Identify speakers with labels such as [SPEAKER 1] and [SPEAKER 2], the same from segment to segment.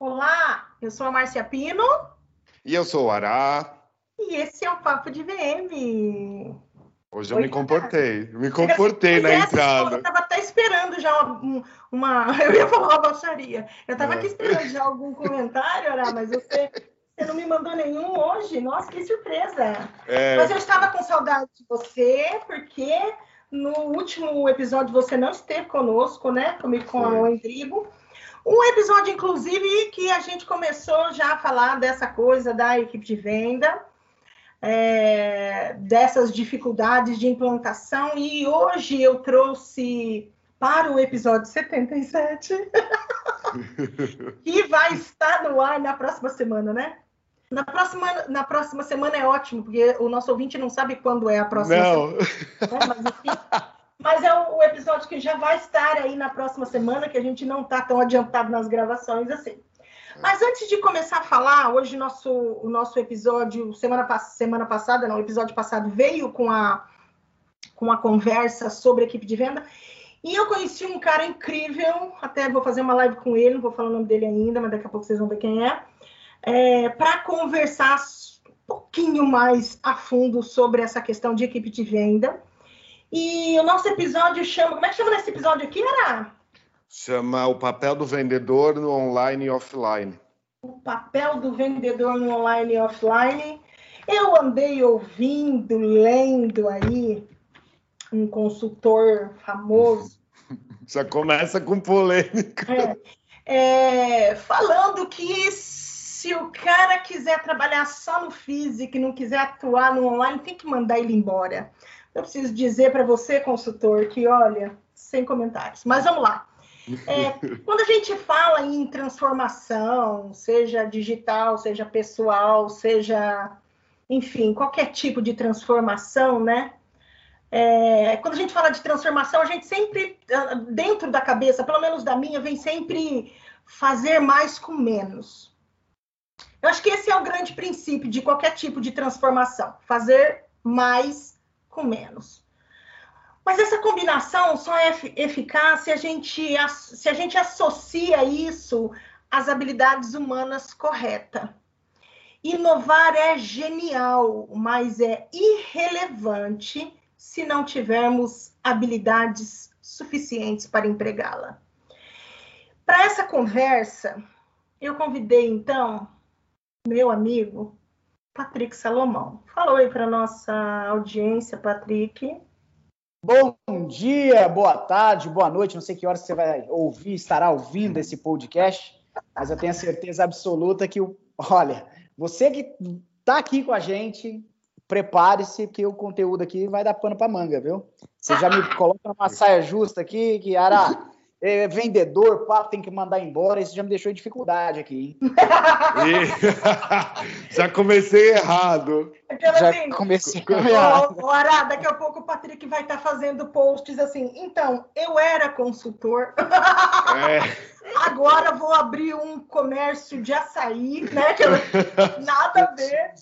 [SPEAKER 1] Olá, eu sou a Márcia Pino.
[SPEAKER 2] E eu sou o Ará.
[SPEAKER 1] E esse é o Papo de VM.
[SPEAKER 2] Hoje eu Oi, me comportei, me comportei na entrada.
[SPEAKER 1] Eu estava até esperando já uma, uma, Eu ia falar uma baixaria. Eu estava aqui esperando já algum comentário, Ará, mas você, você não me mandou nenhum hoje. Nossa, que surpresa! É... Mas eu estava com saudade de você, porque no último episódio você não esteve conosco, né? Comigo com Foi. o Endrigo. Um episódio, inclusive, que a gente começou já a falar dessa coisa da equipe de venda, é, dessas dificuldades de implantação, e hoje eu trouxe para o episódio 77, que vai estar no ar na próxima semana, né? Na próxima, na próxima semana é ótimo, porque o nosso ouvinte não sabe quando é a próxima
[SPEAKER 2] não.
[SPEAKER 1] semana. Né? Mas, enfim, mas é o, episódio que já vai estar aí na próxima semana, que a gente não está tão adiantado nas gravações assim. Mas antes de começar a falar, hoje nosso, o nosso episódio, semana, semana passada, não, o episódio passado veio com a, com a conversa sobre a equipe de venda. E eu conheci um cara incrível, até vou fazer uma live com ele, não vou falar o nome dele ainda, mas daqui a pouco vocês vão ver quem é, é para conversar um pouquinho mais a fundo sobre essa questão de equipe de venda. E o nosso episódio chama. Como é que chama nesse episódio aqui, Era?
[SPEAKER 2] Chama O Papel do Vendedor no Online e Offline.
[SPEAKER 1] O papel do vendedor no online e offline. Eu andei ouvindo, lendo aí um consultor famoso.
[SPEAKER 2] Já começa com polêmica.
[SPEAKER 1] É, é, falando que se o cara quiser trabalhar só no físico e não quiser atuar no online, tem que mandar ele embora. Eu preciso dizer para você, consultor, que olha, sem comentários. Mas vamos lá. É, quando a gente fala em transformação, seja digital, seja pessoal, seja, enfim, qualquer tipo de transformação, né? É, quando a gente fala de transformação, a gente sempre, ah, dentro da cabeça, pelo menos da minha, vem sempre fazer mais com menos. Eu acho que esse é o grande princípio de qualquer tipo de transformação: fazer mais com menos. Mas essa combinação só é eficaz se a gente, se a gente associa isso às habilidades humanas corretas. Inovar é genial, mas é irrelevante se não tivermos habilidades suficientes para empregá-la. Para essa conversa, eu convidei então meu amigo Patrick Salomão. Falou aí para nossa audiência, Patrick.
[SPEAKER 3] Bom dia, boa tarde, boa noite. Não sei que horas você vai ouvir, estará ouvindo esse podcast, mas eu tenho a certeza absoluta que, olha, você que está aqui com a gente, prepare-se que o conteúdo aqui vai dar pano para manga, viu? Você já me coloca uma saia justa aqui, que Ara, é, vendedor, papo, tem que mandar embora, isso já me deixou em dificuldade aqui.
[SPEAKER 2] E... já comecei errado.
[SPEAKER 1] Aquela já assim, comecei errado. Ora, daqui a pouco o Patrick vai estar tá fazendo posts assim, então, eu era consultor. É. Agora vou abrir um comércio de açaí, né? Que eu... nada a ver.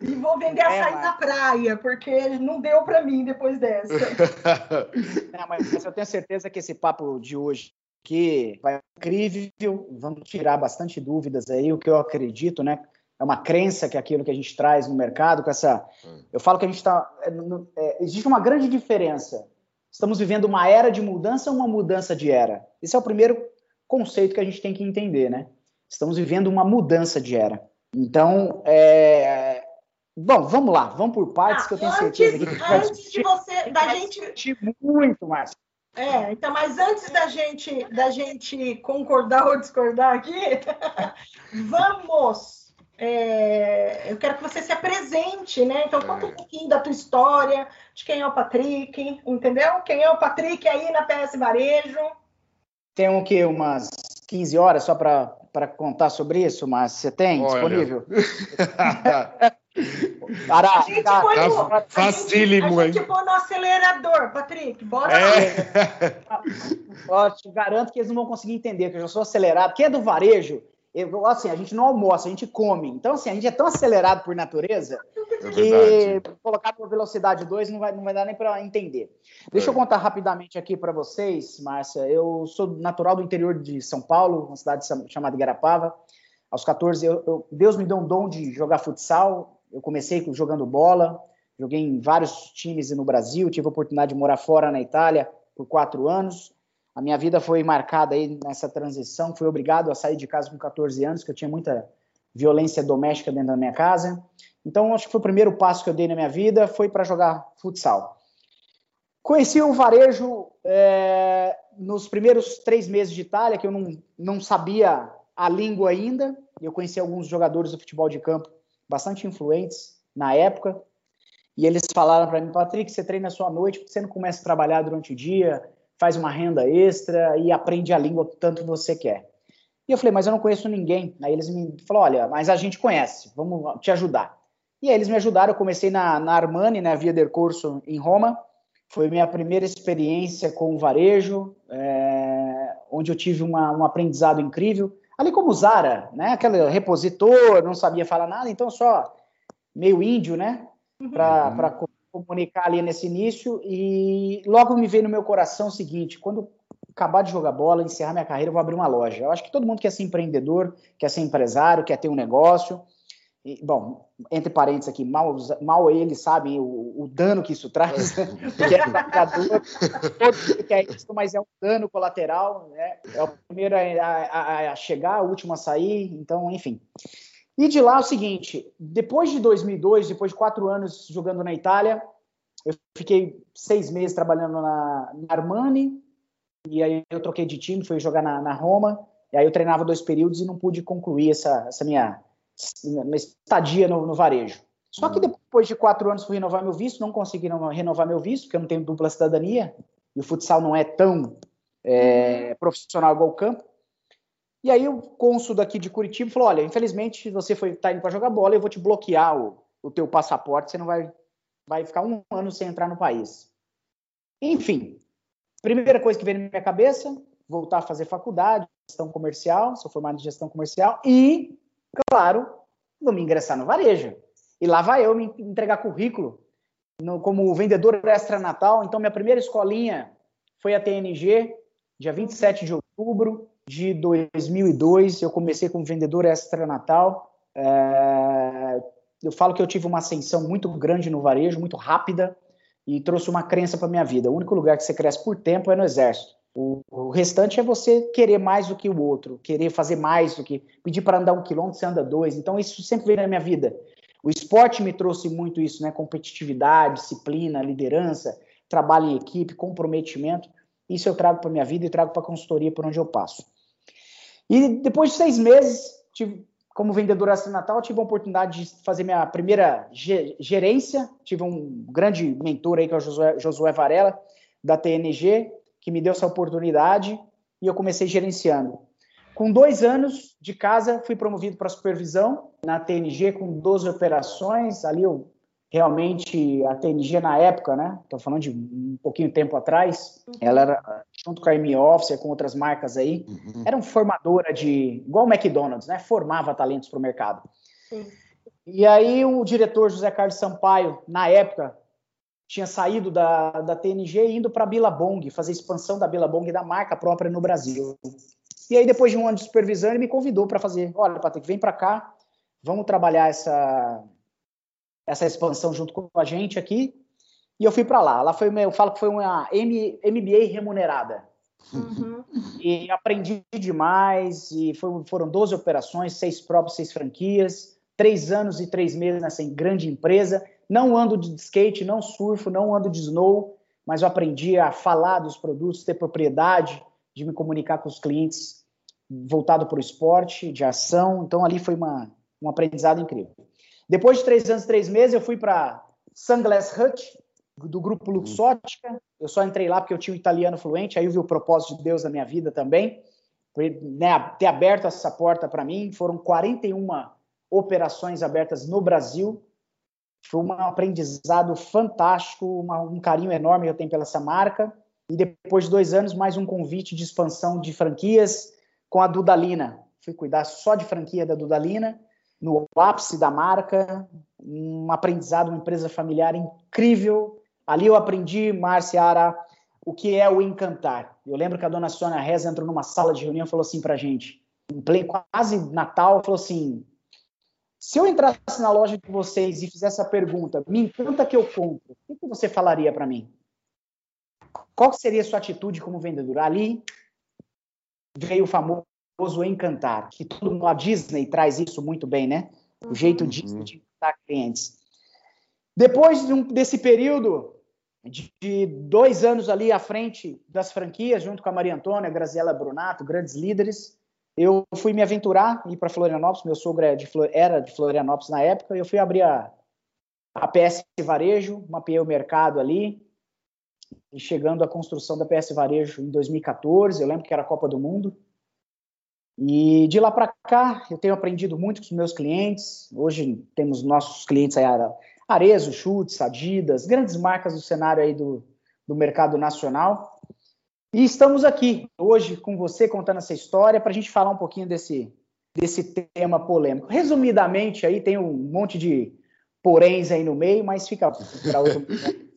[SPEAKER 1] E vou vender açaí é, na praia, porque não deu para mim depois dessa.
[SPEAKER 3] Não, mas eu tenho certeza que esse papo de hoje que vai incrível, vamos tirar bastante dúvidas aí, o que eu acredito, né? É uma crença que é aquilo que a gente traz no mercado, com essa. Hum. Eu falo que a gente está. É, é, existe uma grande diferença. Estamos vivendo uma era de mudança ou uma mudança de era? Esse é o primeiro conceito que a gente tem que entender, né? Estamos vivendo uma mudança de era. Então, é, Bom, vamos lá, vamos por partes ah, que eu tenho antes, certeza que
[SPEAKER 1] antes de você da gente
[SPEAKER 3] muito mais.
[SPEAKER 1] É, então, mas antes da gente da gente concordar ou discordar aqui, vamos. É, eu quero que você se apresente, né? Então, conta um pouquinho da tua história, de quem é o Patrick, entendeu? Quem é o Patrick aí na PS Varejo?
[SPEAKER 3] Tem o quê? Umas 15 horas só para contar sobre isso, mas você tem Olha. disponível?
[SPEAKER 1] Para, a gente tá, põe no, tá facílimo, a gente, a gente põe no acelerador, Patrick, bora é.
[SPEAKER 3] Ó, te garanto que eles não vão conseguir entender, que eu já sou acelerado. Quem é do varejo Eu, assim, a gente não almoça, a gente come. Então, assim, a gente é tão acelerado por natureza
[SPEAKER 2] É
[SPEAKER 3] que
[SPEAKER 2] verdade.
[SPEAKER 3] colocar na velocidade 2 não vai, não vai dar nem para entender. Deixa eu
[SPEAKER 2] É.
[SPEAKER 3] contar rapidamente aqui para vocês, Márcia. Eu sou natural do interior de São Paulo, uma cidade chamada Igarapava. Aos 14, eu- eu- Deus me deu um dom de jogar futsal. Eu comecei com- jogando bola, joguei em vários times no Brasil, tive a oportunidade de morar fora na Itália por quatro anos. A minha vida foi marcada aí nessa transição. Fui obrigado a sair de casa com 14 anos, que eu tinha muita violência doméstica dentro da minha casa. Então, acho que foi o primeiro passo que eu dei na minha vida, foi para jogar futsal. Conheci o varejo é, nos primeiros três meses de Itália, que eu não, não sabia a língua ainda. Eu conheci alguns jogadores do futebol de campo bastante influentes na época. E eles falaram para mim, Patrick, você treina só à noite, porque você não começa a trabalhar durante o dia, faz uma renda extra e aprende a língua tanto que você quer. E eu falei, mas eu não conheço ninguém. Aí eles me falaram, olha, mas a gente conhece, vamos te ajudar. E aí eles me ajudaram, eu comecei na, na Armani, na Via del Corso, em Roma. Foi minha primeira experiência com o varejo, é, onde eu tive uma, um aprendizado incrível. Ali como Zara, né? Aquele repositor, não sabia falar nada, então só meio índio, né? Para
[SPEAKER 2] Uhum.
[SPEAKER 3] comunicar ali nesse início. E logo me veio no meu coração o seguinte: quando acabar de jogar bola, encerrar minha carreira, eu vou abrir uma loja. Eu acho que todo mundo quer ser empreendedor, quer ser empresário, quer ter um negócio. E, bom, entre parênteses aqui, mal, mal eles sabem o, o dano que isso traz, né? porque é trabalhador, todo mundo quer isso, mas é um dano colateral, né? É o primeiro a, a, a chegar, o último a sair, então, enfim. E de lá é o seguinte, depois de 2002, depois de quatro anos jogando na Itália, eu fiquei seis meses trabalhando na, na Armani, e aí eu troquei de time, fui jogar na, na Roma, e aí eu treinava dois períodos e não pude concluir essa, essa minha, minha estadia no, no varejo. Só que depois de quatro anos fui renovar meu visto, não consegui renovar meu visto, porque eu não tenho dupla cidadania, e o futsal não é tão é, profissional igual o campo. E aí o cônsul daqui de Curitiba falou, olha, infelizmente você foi tá indo para jogar bola, eu vou te bloquear o, o teu passaporte, você não vai, vai ficar um ano sem entrar no país. Enfim, primeira coisa que veio na minha cabeça, voltar a fazer faculdade, gestão comercial, sou formado em gestão comercial, e, claro, vou me ingressar no varejo. E lá vai eu me entregar currículo no, como vendedor extra natal. Então, minha primeira escolinha foi a TNG, dia 27 de outubro de 2002. Eu comecei como vendedor extra natal. É, eu falo que eu tive uma ascensão muito grande no varejo, muito rápida, e trouxe uma crença para minha vida. O único lugar que você cresce por tempo é no exército. O, o, restante é você querer mais do que o outro, querer fazer mais do que pedir para andar um quilômetro, você anda dois. Então, isso sempre veio na minha vida. O esporte me trouxe muito isso, né? Competitividade, disciplina, liderança, trabalho em equipe, comprometimento. Isso eu trago para minha vida e trago para a consultoria por onde eu passo. E depois de seis meses, tive, como vendedor natal, tive a oportunidade de fazer minha primeira gerência. Tive um grande mentor aí, que é o Josué, Josué Varela, da TNG, que me deu essa oportunidade e eu comecei gerenciando. Com dois anos de casa, fui promovido para supervisão na TNG com 12 operações. Ali eu realmente, a TNG na época, né? Estou falando de um pouquinho tempo atrás, ela era, junto com a M Officer, com outras marcas aí, uhum. era um formadora de, igual o McDonald's, né? Formava talentos para o mercado. Sim. E aí o diretor José Carlos Sampaio, na época, tinha saído da, da TNG e indo para a Billabong, fazer expansão da Billabong da marca própria no Brasil. E aí, depois de um ano de supervisão, ele me convidou para fazer: olha, Patrick, vem para cá, vamos trabalhar essa, essa expansão junto com a gente aqui. E eu fui para lá. Lá foi, eu falo que foi uma MBA remunerada. Uhum. E aprendi demais. E foi, foram 12 operações, seis próprios, seis franquias, três anos e três meses nessa grande empresa. Não ando de skate, não surfo, não ando de snow, mas eu aprendi a falar dos produtos, ter propriedade, de me comunicar com os clientes voltado para o esporte, de ação. Então, ali foi uma, um aprendizado incrível. Depois de três anos, três meses, eu fui para Sunglass Hut, do grupo Luxótica. Eu só entrei lá porque eu tinha um italiano fluente, aí eu vi o propósito de Deus na minha vida também. Né, ter aberto essa porta para mim. Foram 41 operações abertas no Brasil. Foi um aprendizado fantástico, uma, um carinho enorme que eu tenho pela essa marca. E depois de dois anos, mais um convite de expansão de franquias com a Dudalina, fui cuidar só de franquia da Dudalina, no ápice da marca, um aprendizado, uma empresa familiar incrível. Ali eu aprendi, Márcia Ara, o que é o encantar. Eu lembro que a dona Sônia Reza entrou numa sala de reunião e falou assim para gente, em play, quase Natal, falou assim, se eu entrasse na loja de vocês e fizesse a pergunta, me encanta que eu compro, o que você falaria para mim? Qual seria a sua atitude como vendedor? Ali veio o famoso encantar, que todo mundo, a Disney traz isso muito bem, né? O jeito uhum. Disney de encantar clientes. Depois desse período de, dois anos ali à frente das franquias, junto com a Maria Antônia, Graziela Brunato, grandes líderes, eu fui me aventurar, ir para Florianópolis, meu sogro é de, era de Florianópolis na época, e eu fui abrir a, a PS Varejo, mapeei o mercado ali, e chegando à construção da PS Varejo em 2014, eu lembro que era a Copa do Mundo. E de lá para cá, eu tenho aprendido muito com os meus clientes. Hoje temos nossos clientes aí, Arezo, Chutes, Adidas, grandes marcas do cenário aí do, do mercado nacional. E estamos aqui hoje com você contando essa história para a gente falar um pouquinho desse, desse tema polêmico. Resumidamente, aí tem um monte de poréns aí no meio, mas fica para outro.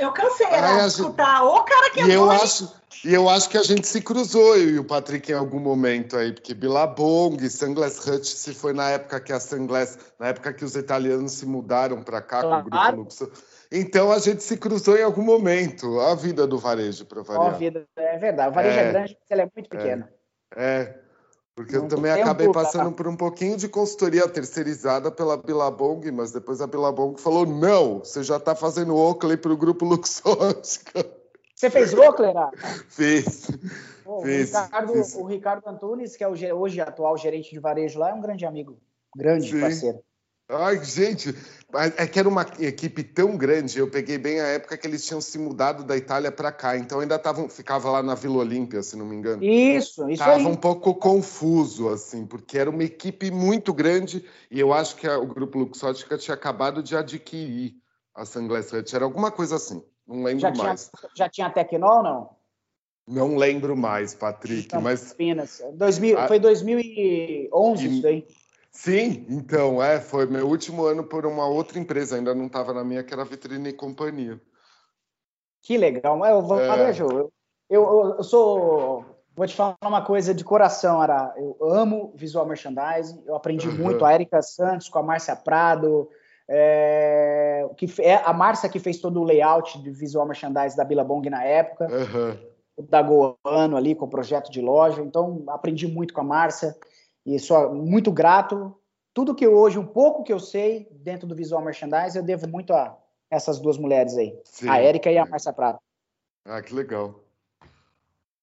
[SPEAKER 1] Eu cansei né, de escutar. O cara que é
[SPEAKER 2] e eu acho E eu acho que a gente se cruzou, eu e o Patrick, em algum momento aí, porque Billabong, Sunglass Hut, se foi na época que a Sunglass, na época que os italianos se mudaram para cá claro. com o Grupo Luxo. Então a gente se cruzou em algum momento. A vida do varejo, para variar.
[SPEAKER 3] A vida, é verdade. O varejo é, é grande, porque ela é muito pequena.
[SPEAKER 2] É. é. Porque eu também acabei tá? passando por um pouquinho de consultoria terceirizada pela Billabong, mas depois a Billabong falou: não, você já está fazendo Oakley para o grupo Luxótica.
[SPEAKER 3] Você fez Oakley, né?
[SPEAKER 2] Fiz.
[SPEAKER 3] Fiz, o, Ricardo, fiz. o Ricardo Antunes, que é hoje atual gerente de varejo lá, é um grande amigo, grande Sim. parceiro.
[SPEAKER 2] Ai, gente, é que era uma equipe tão grande. Eu peguei bem a época que eles tinham se mudado da Itália para cá, então ainda estavam, ficava lá na Vila Olímpia, se não me engano.
[SPEAKER 3] Isso, isso
[SPEAKER 2] Tava
[SPEAKER 3] aí.
[SPEAKER 2] um pouco confuso assim, porque era uma equipe muito grande e eu acho que a, o grupo Luxótica tinha acabado de adquirir a Sunglass Hut, era alguma coisa assim. Não lembro
[SPEAKER 3] já
[SPEAKER 2] mais.
[SPEAKER 3] Tinha, já tinha Tecnol, não?
[SPEAKER 2] Não lembro mais, Patrick, não, mas
[SPEAKER 3] 2000, foi 2011 e... isso aí.
[SPEAKER 2] Sim, então, é, foi meu último ano por uma outra empresa, ainda não estava na minha, que era Vitrine e Companhia.
[SPEAKER 3] Que legal, eu vou é... eu, eu, eu sou Vou te falar uma coisa de coração, Ara. Eu amo visual merchandising. Eu aprendi uhum. muito a Erika Santos com a Márcia Prado, é, que é a Márcia que fez todo o layout de visual merchandising da Billabong na época, uhum. o da Goano ali com o projeto de loja. Então aprendi muito com a Márcia e sou muito grato. Tudo que hoje, um pouco que eu sei dentro do visual merchandising, eu devo muito a essas duas mulheres aí, Sim. a Érica e a Márcia Prado.
[SPEAKER 2] Ah, que legal.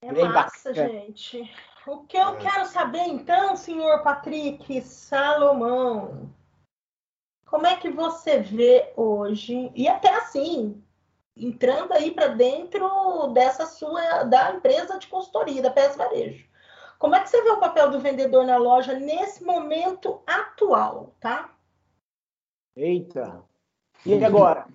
[SPEAKER 1] É Bem massa, bacana. gente. O que eu é. quero saber então, senhor Patrick Salomão, como é que você vê hoje, e até assim, entrando aí para dentro dessa sua, da empresa de consultoria, da PS Varejo, como é que você vê o papel do vendedor na loja nesse momento atual, tá?
[SPEAKER 3] Eita! E agora?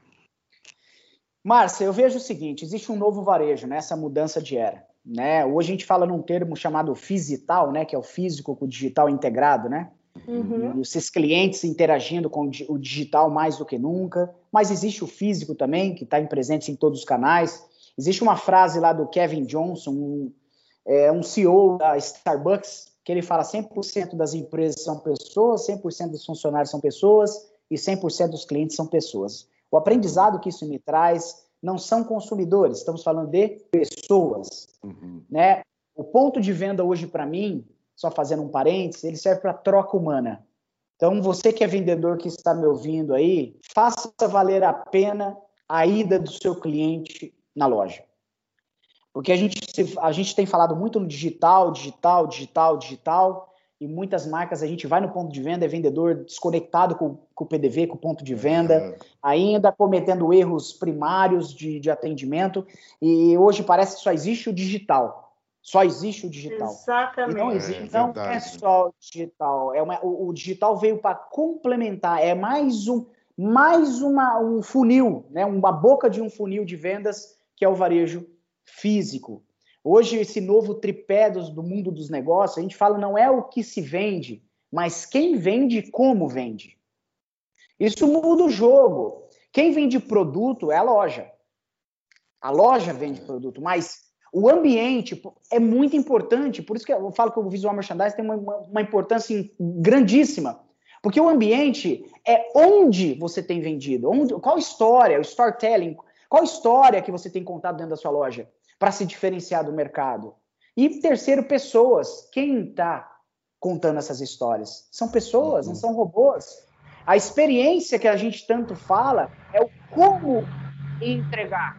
[SPEAKER 3] Márcia, eu vejo o seguinte: existe um novo varejo, né? Essa mudança de era. Né? Hoje a gente fala num termo chamado fisital, né? Que é o físico com o digital integrado, né? Uhum. Esses clientes interagindo com o digital mais do que nunca, mas existe o físico também, que está presente em todos os canais. Existe uma frase lá do Kevin Johnson, um, é, um CEO da Starbucks, que ele fala 100% das empresas são pessoas, 100% dos funcionários são pessoas e 100% dos clientes são pessoas. O aprendizado que isso me traz não são consumidores, estamos falando de pessoas. Uhum. Né? O ponto de venda hoje para mim só fazendo um parênteses, ele serve para troca humana. Então, você que é vendedor que está me ouvindo aí, faça valer a pena a ida do seu cliente na loja. Porque a gente, a gente tem falado muito no digital, digital, digital, digital, e muitas marcas a gente vai no ponto de venda, é vendedor desconectado com, com o PDV, com o ponto de venda, é. ainda cometendo erros primários de, de atendimento, e hoje parece que só existe o digital. Só existe o digital.
[SPEAKER 1] Exatamente.
[SPEAKER 3] não existe, é, não é só o digital. É uma, o, o digital veio para complementar, é mais um mais uma, um funil, né? uma boca de um funil de vendas que é o varejo físico. Hoje, esse novo tripé do, do mundo dos negócios, a gente fala não é o que se vende, mas quem vende e como vende. Isso muda o jogo. Quem vende produto é a loja. A loja vende produto, mas o ambiente é muito importante. Por isso que eu falo que o visual merchandising tem uma, uma importância grandíssima. Porque o ambiente é onde você tem vendido, onde, qual história, o storytelling, qual história que você tem contado dentro da sua loja para se diferenciar do mercado. E terceiro, pessoas. Quem está contando essas histórias? São pessoas, uhum. não são robôs. A experiência que a gente tanto fala é o como entregar.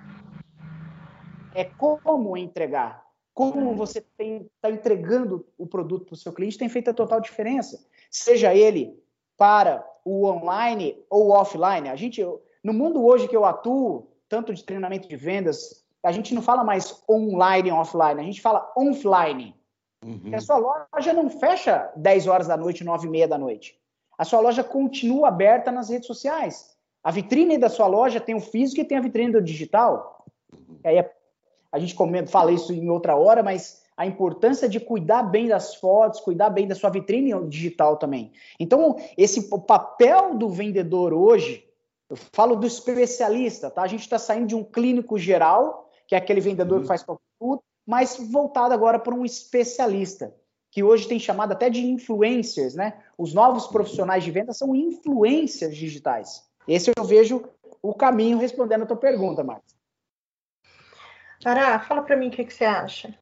[SPEAKER 3] É como entregar. Como você está entregando o produto para o seu cliente tem feito a total diferença. Seja ele para o online ou offline. A gente, no mundo hoje que eu atuo, tanto de treinamento de vendas, a gente não fala mais online e offline, a gente fala offline. Uhum. A sua loja não fecha 10 horas da noite, 9 e meia da noite. A sua loja continua aberta nas redes sociais. A vitrine da sua loja tem o físico e tem a vitrine do digital. Uhum. Aí é, a gente fala isso em outra hora, mas a importância de cuidar bem das fotos, cuidar bem da sua vitrine digital também. Então, esse o papel do vendedor hoje, eu falo do especialista, tá? A gente está saindo de um clínico geral, que é aquele vendedor uhum. que faz tudo, mas voltado agora para um especialista, que hoje tem chamado até de influencers, né? Os novos profissionais de venda são influencers digitais. Esse eu vejo o caminho respondendo a tua pergunta, Marcos.
[SPEAKER 1] Tará, fala para mim o que, que você acha.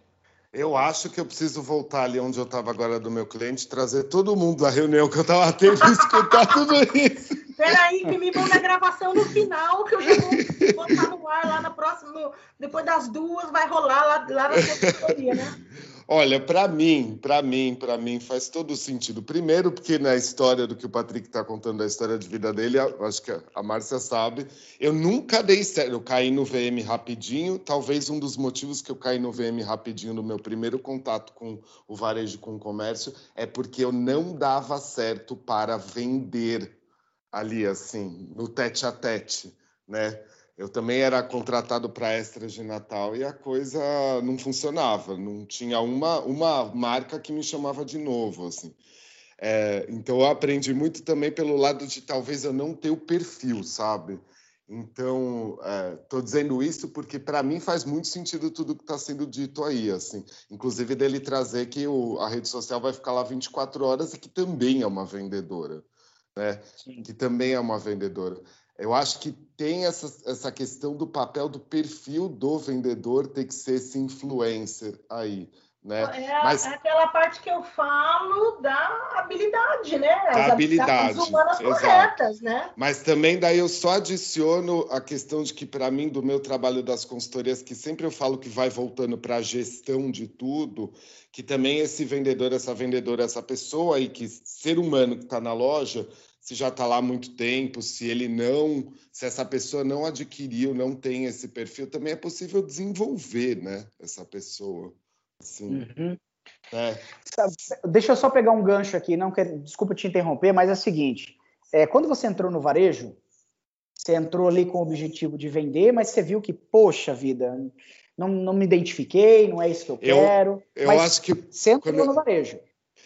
[SPEAKER 2] Eu acho que eu preciso voltar ali onde eu estava agora do meu cliente, trazer todo mundo da reunião que eu estava tendo e escutar tudo isso.
[SPEAKER 1] Peraí, que me manda a gravação no final, que eu já vou botar no ar lá na próxima. Depois das duas, vai rolar lá, lá na consultoria, né?
[SPEAKER 2] Olha, para mim, para mim, para mim faz todo sentido. Primeiro, porque na história do que o Patrick está contando, da história de vida dele, acho que a Márcia sabe, eu nunca dei certo. Eu caí no VM rapidinho. Talvez um dos motivos que eu caí no VM rapidinho no meu primeiro contato com o varejo, com o comércio, é porque eu não dava certo para vender ali, assim, no tete a tete, né? Eu também era contratado para extras de Natal e a coisa não funcionava, não tinha uma, uma marca que me chamava de novo, assim. É, então eu aprendi muito também pelo lado de talvez eu não ter o perfil, sabe? Então, estou é, dizendo isso porque para mim faz muito sentido tudo que está sendo dito aí, assim. Inclusive dele trazer que o, a rede social vai ficar lá 24 horas e que também é uma vendedora, né? Sim. Que também é uma vendedora. Eu acho que tem essa, essa questão do papel do perfil do vendedor ter que ser esse influencer aí. Né?
[SPEAKER 1] É, Mas, é aquela parte que eu falo da habilidade, né?
[SPEAKER 2] As habilidade,
[SPEAKER 1] humanas exato. corretas, né?
[SPEAKER 2] Mas também daí eu só adiciono a questão de que para mim do meu trabalho das consultorias, que sempre eu falo que vai voltando para a gestão de tudo, que também esse vendedor, essa vendedora, essa pessoa aí que ser humano que está na loja se já está lá há muito tempo, se ele não, se essa pessoa não adquiriu, não tem esse perfil, também é possível desenvolver, né? Essa pessoa. Assim, uhum.
[SPEAKER 3] é. Deixa eu só pegar um gancho aqui, não quero, desculpa te interromper, mas é o seguinte: é, quando você entrou no varejo, você entrou ali com o objetivo de vender, mas você viu que, poxa vida, não, não me identifiquei, não é isso que eu quero.
[SPEAKER 2] Eu, eu acho que.
[SPEAKER 3] Você entrou quando... no varejo.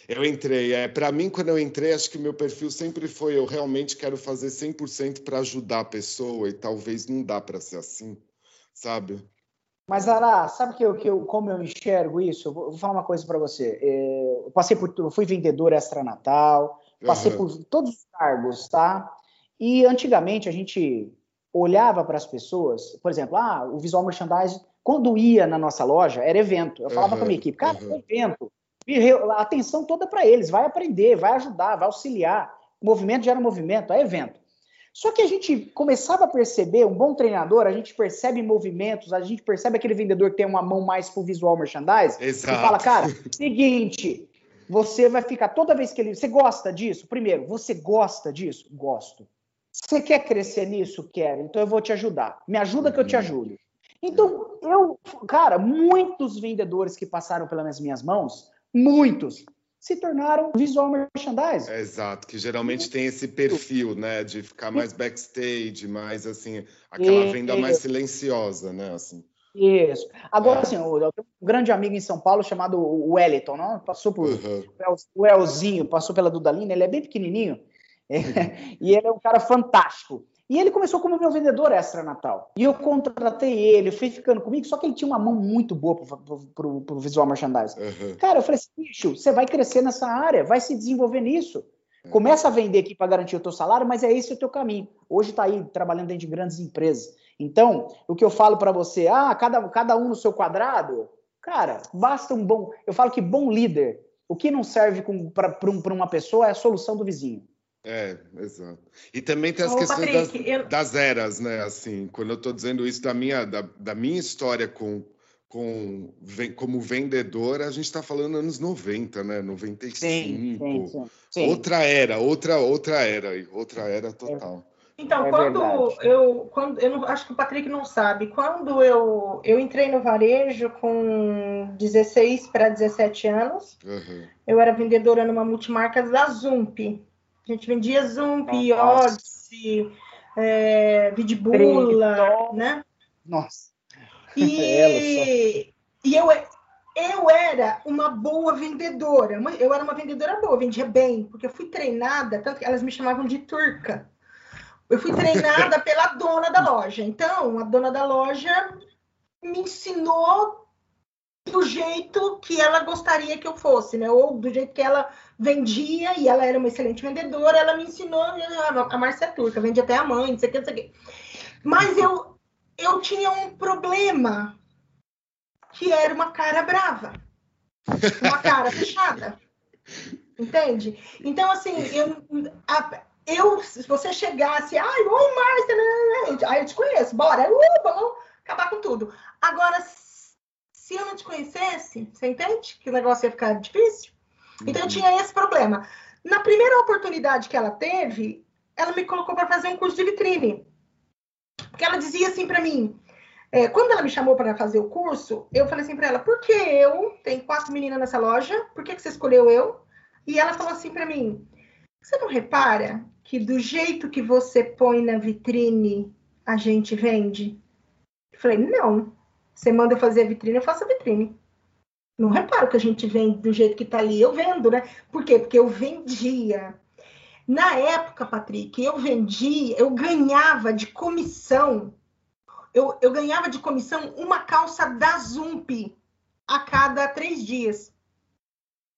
[SPEAKER 2] Eu entrei. É, para mim, quando eu entrei, acho que o meu perfil sempre foi: eu realmente quero fazer 100% para ajudar a pessoa, e talvez não dá para ser assim, sabe?
[SPEAKER 3] Mas, Ara, sabe que eu, que eu, como eu enxergo isso? Eu vou, falar uma coisa para você. É, eu passei por. Eu fui vendedor extra-natal, passei uhum. por todos os cargos, tá? E antigamente a gente olhava para as pessoas, por exemplo, ah, o visual merchandising, quando ia na nossa loja, era evento. Eu falava uhum. com a minha equipe, cara, uhum. é evento a atenção toda para eles, vai aprender, vai ajudar, vai auxiliar. Movimento gera movimento, é evento. Só que a gente começava a perceber, um bom treinador, a gente percebe movimentos, a gente percebe aquele vendedor que tem uma mão mais pro visual merchandise,
[SPEAKER 2] Exato.
[SPEAKER 3] e fala, cara, seguinte, você vai ficar toda vez que ele. Você gosta disso? Primeiro, você gosta disso? Gosto. Você quer crescer nisso? Quero. Então eu vou te ajudar. Me ajuda que eu te uhum. ajudo. Então, eu, cara, muitos vendedores que passaram pelas minhas mãos muitos, se tornaram visual merchandising.
[SPEAKER 2] É, exato, que geralmente tem esse perfil, né, de ficar mais backstage, mais assim, aquela venda mais silenciosa, né, assim.
[SPEAKER 3] Isso. Agora, é. assim, eu tenho um grande amigo em São Paulo chamado Wellington, não? Passou por. Uhum. O Elzinho, passou pela Dudalina, ele é bem pequenininho. É, e ele é um cara fantástico. E ele começou como meu vendedor extra Natal. E eu contratei ele, eu fui ficando comigo, só que ele tinha uma mão muito boa pro, pro, pro visual merchandising. Uhum. Cara, eu falei assim, bicho, você vai crescer nessa área, vai se desenvolver nisso. Uhum. Começa a vender aqui para garantir o teu salário, mas é esse o teu caminho. Hoje está aí trabalhando dentro de grandes empresas. Então, o que eu falo para você, ah, cada, cada um no seu quadrado, cara, basta um bom. Eu falo que bom líder, o que não serve para um, uma pessoa é a solução do vizinho.
[SPEAKER 2] É, exato. E também tem as Ô, questões Patrick, das, eu... das, eras, né? Assim, quando eu estou dizendo isso da minha, da, da minha história com, com, como vendedora, a gente está falando anos 90, né? 95. Sim, sim, sim. Outra era, outra, outra era, outra era total.
[SPEAKER 1] Então, é quando verdade. eu, quando eu não, acho que o Patrick não sabe, quando eu, eu entrei no varejo com 16 para 17 anos, uhum. eu era vendedora numa multimarca da Zump. A gente vendia Zump, Odyssey, é, Vidbula, né?
[SPEAKER 3] Nossa.
[SPEAKER 1] E, e eu, eu era uma boa vendedora. Eu era uma vendedora boa, vendia bem, porque eu fui treinada, tanto que elas me chamavam de turca. Eu fui treinada pela dona da loja. Então, a dona da loja me ensinou do jeito que ela gostaria que eu fosse, né? Ou do jeito que ela vendia, e ela era uma excelente vendedora, ela me ensinou, a Márcia é turca, vende até a mãe, não sei o que, não sei o que. Mas eu, eu tinha um problema, que era uma cara brava, uma cara fechada, entende? Então, assim, eu, a, eu se você chegasse, ai, oi, Márcia, né, né, né aí eu te conheço, bora, uh, vamos acabar com tudo. Agora, se eu não te conhecesse, você entende que o negócio ia ficar difícil? Então eu uhum. tinha esse problema. Na primeira oportunidade que ela teve, ela me colocou para fazer um curso de vitrine. Porque ela dizia assim para mim, é, quando ela me chamou para fazer o curso, eu falei assim para ela: por que eu? Tem quatro meninas nessa loja, por que, que você escolheu eu? E ela falou assim para mim: você não repara que do jeito que você põe na vitrine, a gente vende? Eu falei: não. Você manda eu fazer a vitrine, eu faço a vitrine. Não reparo que a gente vende do jeito que está ali. Eu vendo, né? Por quê? Porque eu vendia. Na época, Patrick, eu vendia, eu ganhava de comissão, eu, eu ganhava de comissão uma calça da Zump a cada três dias.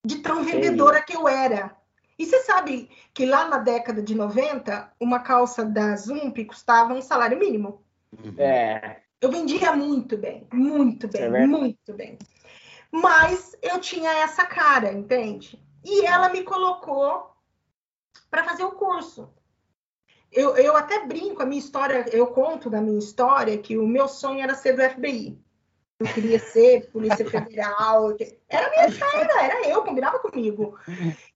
[SPEAKER 1] De tão vendedora que eu era. E você sabe que lá na década de 90, uma calça da Zump custava um salário mínimo.
[SPEAKER 3] É.
[SPEAKER 1] Eu vendia muito bem, muito bem, é muito bem. Mas eu tinha essa cara, entende? E ela me colocou para fazer o curso. Eu, eu até brinco, a minha história, eu conto da minha história que o meu sonho era ser do FBI. Eu queria ser Polícia Federal. Era a minha cara, era eu, combinava comigo.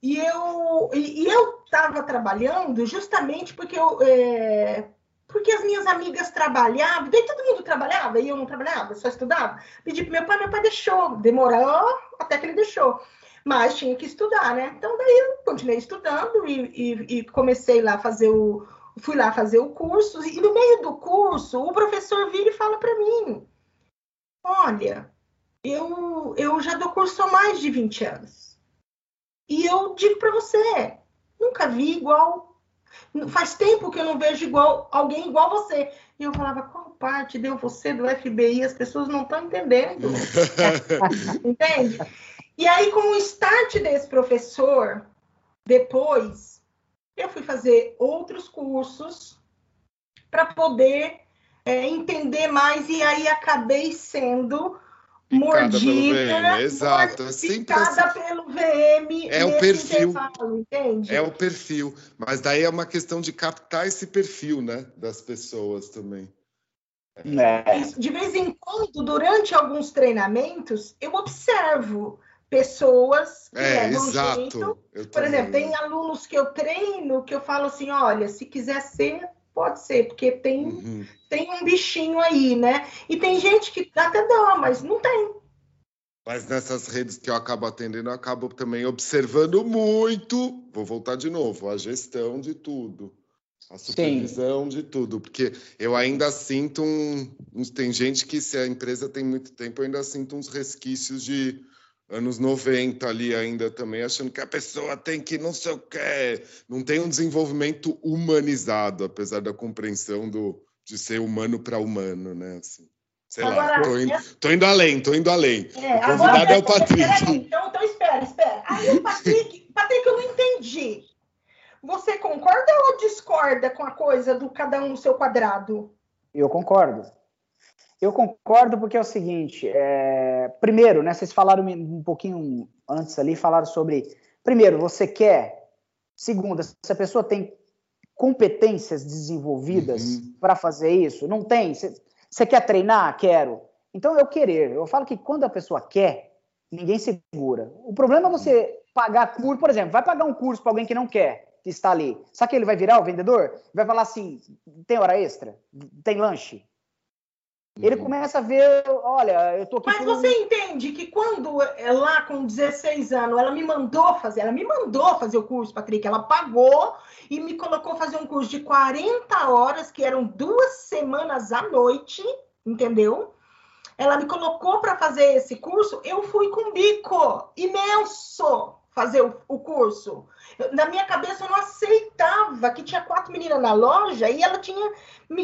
[SPEAKER 1] E eu e, e eu estava trabalhando justamente porque eu, é, porque as minhas amigas trabalhavam, daí todo mundo trabalhava e eu não trabalhava, só estudava. Pedi pro meu pai, meu pai deixou, demorou até que ele deixou. Mas tinha que estudar, né? Então daí eu continuei estudando e, e, e comecei lá a fazer o. Fui lá fazer o curso, e no meio do curso, o professor vira e fala para mim: Olha, eu, eu já dou curso há mais de 20 anos. E eu digo para você, nunca vi igual Faz tempo que eu não vejo igual alguém igual você. E eu falava, qual parte deu você do FBI? As pessoas não estão entendendo. Entende? E aí, com o start desse professor, depois, eu fui fazer outros cursos para poder é, entender mais, e aí acabei sendo mordida,
[SPEAKER 2] exato,
[SPEAKER 1] é sempre assim. pelo VM.
[SPEAKER 2] É o perfil, entende? É o perfil, mas daí é uma questão de captar esse perfil, né, das pessoas também.
[SPEAKER 1] É. De vez em quando, durante alguns treinamentos, eu observo pessoas
[SPEAKER 2] que é, exato.
[SPEAKER 1] Jeito. Por exemplo, tem alunos que eu treino que eu falo assim, olha, se quiser ser, pode ser, porque tem, uhum. tem um bichinho aí, né? E tem gente que até dá, mas não tem.
[SPEAKER 2] Mas nessas redes que eu acabo atendendo, eu acabo também observando muito. Vou voltar de novo, a gestão de tudo. A supervisão Sim. de tudo, porque eu ainda sinto um, Tem gente que, se a empresa tem muito tempo, eu ainda sinto uns resquícios de anos 90 ali ainda também, achando que a pessoa tem que não sei o quê. Não tem um desenvolvimento humanizado, apesar da compreensão do, de ser humano para humano, né? Assim. Sei agora, lá, tô indo, é... tô indo além, tô indo além. É, o convidado agora, é o Patrick.
[SPEAKER 1] então, então espera, espera. Aí o Patrick, Patrick, eu não entendi. Você concorda ou discorda com a coisa do cada um no seu quadrado?
[SPEAKER 3] Eu concordo. Eu concordo porque é o seguinte, é... primeiro, né, vocês falaram um pouquinho antes ali, falaram sobre, primeiro, você quer, segundo, se a pessoa tem competências desenvolvidas uhum. para fazer isso, não tem, você quer treinar? Quero. Então, eu querer. Eu falo que quando a pessoa quer, ninguém segura. O problema é você pagar curso, por exemplo, vai pagar um curso para alguém que não quer, que está ali. Sabe que ele vai virar o vendedor? Vai falar assim: tem hora extra? Tem lanche? Ele uhum. começa a ver, olha, eu tô aqui.
[SPEAKER 1] Mas você entende que quando é lá com 16 anos, ela me mandou fazer, ela me mandou fazer o curso, Patrick, ela pagou e me colocou fazer um curso de 40 horas, que eram duas semanas à noite, entendeu? Ela me colocou para fazer esse curso, eu fui com bico imenso fazer o, o curso. Eu, na minha cabeça eu não aceitava que tinha quatro meninas na loja e ela tinha,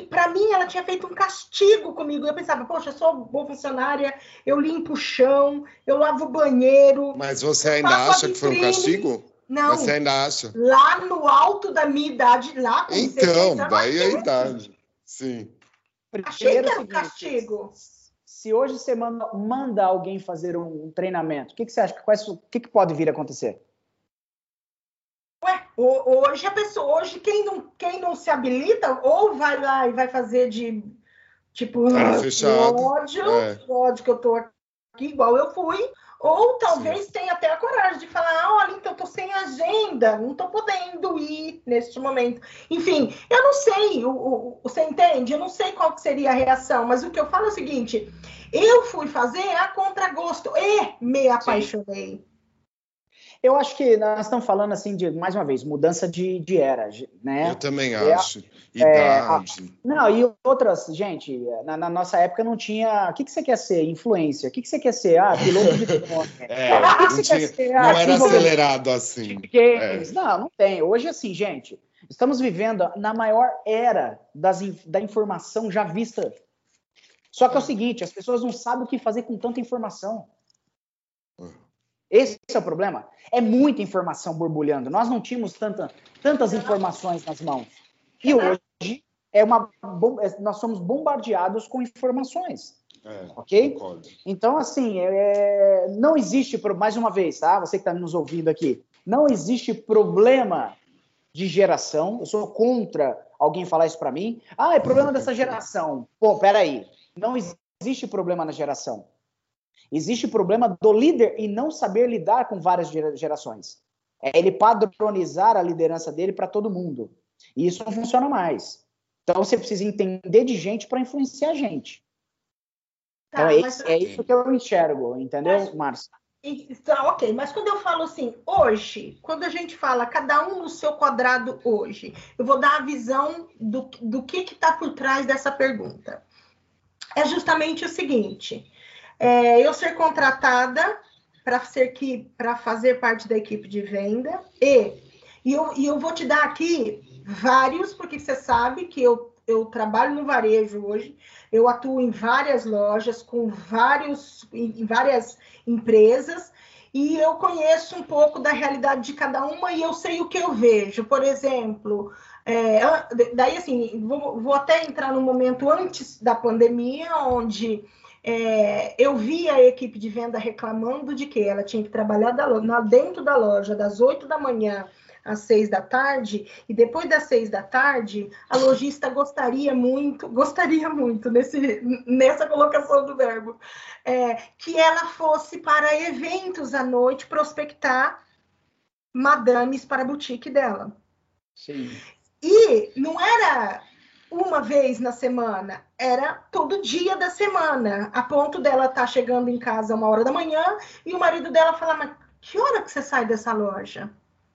[SPEAKER 1] para mim, ela tinha feito um castigo comigo. Eu pensava, poxa, eu sou boa funcionária, eu limpo o chão, eu lavo o banheiro.
[SPEAKER 2] Mas você ainda acha que foi um castigo?
[SPEAKER 1] Não.
[SPEAKER 2] Você ainda acha?
[SPEAKER 1] Lá no alto da minha idade, lá
[SPEAKER 2] com Então, daí a idade. Sim.
[SPEAKER 1] Achei que era um castigo.
[SPEAKER 3] Se hoje você manda, manda alguém fazer um, treinamento, o que, que você acha? Quais, o que, que pode vir a acontecer?
[SPEAKER 1] Ué, hoje a pessoa, hoje quem não, quem não se habilita, ou vai lá e vai fazer de tipo
[SPEAKER 2] ah, fechado.
[SPEAKER 1] ódio, é. ódio que eu tô aqui, igual eu fui, ou talvez Sim. tenha até a coragem de falar, ah, olha, então tô sem agenda, não tô podendo ir neste momento. Enfim, eu não sei, o, o, você entende? Eu não sei qual seria a reação, mas o que eu falo é o seguinte, eu fui fazer a contragosto e me apaixonei. Sim.
[SPEAKER 3] Eu acho que nós estamos falando assim de, mais uma vez, mudança de, de era, né?
[SPEAKER 2] Eu também é, acho. É, Idade.
[SPEAKER 3] É, não, e outras, gente, na, na, nossa época não tinha. O que, que você quer ser? Influência. O que, que você quer ser? Ah, piloto de drone.
[SPEAKER 2] É, o que, que você tinha, quer ser? Ah, não era acelerado assim.
[SPEAKER 3] É. Não, não tem. Hoje, assim, gente, estamos vivendo na maior era das, da informação já vista. Só que é o seguinte, as pessoas não sabem o que fazer com tanta informação. Esse é o problema. É muita informação borbulhando. Nós não tínhamos tanta, tantas informações nas mãos. E hoje é uma, é, nós somos bombardeados com informações. É, ok? Concordo. Então, assim, é, não existe, mais uma vez, tá? Você que está nos ouvindo aqui, não existe problema de geração. Eu sou contra alguém falar isso para mim. Ah, é problema dessa geração. Pô, peraí. Não existe problema na geração. Existe o problema do líder em não saber lidar com várias gerações. É ele padronizar a liderança dele para todo mundo. E isso não funciona mais. Então você precisa entender de gente para influenciar a gente. Tá, então é, mas... é, isso que eu enxergo, entendeu, Márcia?
[SPEAKER 1] Então, ok, mas quando eu falo assim, hoje, quando a gente fala cada um no seu quadrado hoje, eu vou dar a visão do, do que está por trás dessa pergunta. É justamente o seguinte: é, eu ser contratada para ser que para fazer parte da equipe de venda. E e eu, e eu vou te dar aqui vários, porque você sabe que eu, eu trabalho no varejo hoje, eu atuo em várias lojas, com vários, em várias empresas, e eu conheço um pouco da realidade de cada uma e eu sei o que eu vejo. Por exemplo, é, daí assim, vou, vou até entrar no momento antes da pandemia, onde é, eu vi a equipe de venda reclamando de que ela tinha que trabalhar da, na, dentro da loja das 8 da manhã às seis da tarde, e depois das seis da tarde, a lojista gostaria muito, gostaria muito nesse, nessa colocação do verbo, é, que ela fosse para eventos à noite prospectar madames para a boutique dela.
[SPEAKER 3] Sim.
[SPEAKER 1] E não era uma vez na semana, era todo dia da semana, a ponto dela estar tá chegando em casa uma hora da manhã e o marido dela falar, mas que hora que você sai dessa loja?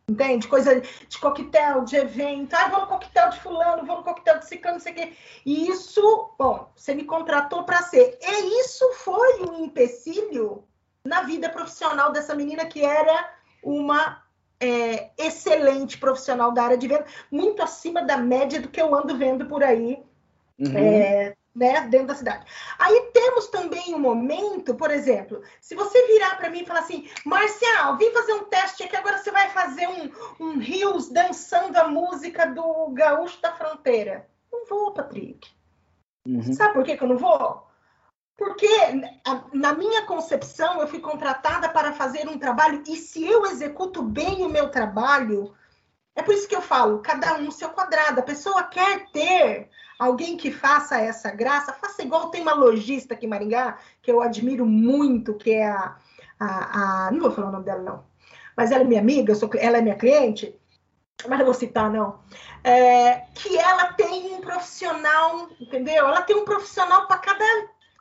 [SPEAKER 1] Entende? Coisa de coquetel, de evento. Ah, no coquetel de fulano, no coquetel de ciclano, não sei o quê. E isso, bom, você me contratou para ser. E isso foi um empecilho na vida profissional dessa menina que era uma é, excelente profissional da área de venda, muito acima da média do que eu ando vendo por aí uhum. é, né, dentro da cidade. Aí temos também um momento, por exemplo, se você virar para mim e falar assim, Marcial, vim fazer um teste aqui, agora você vai fazer um, um rios dançando a música do Gaúcho da Fronteira. Não vou, Patrick. Uhum. Sabe por que, que eu não vou? Porque, na minha concepção, eu fui contratada para fazer um trabalho, e se eu executo bem o meu trabalho, é por isso que eu falo, cada um seu quadrado. A pessoa quer ter alguém que faça essa graça, faça igual tem uma lojista aqui em Maringá, que eu admiro muito, que é a, a, a não vou falar o nome dela, não, mas ela é minha amiga, sou, ela é minha cliente, mas não vou citar, não. É, que ela tem um profissional, entendeu? Ela tem um profissional para cada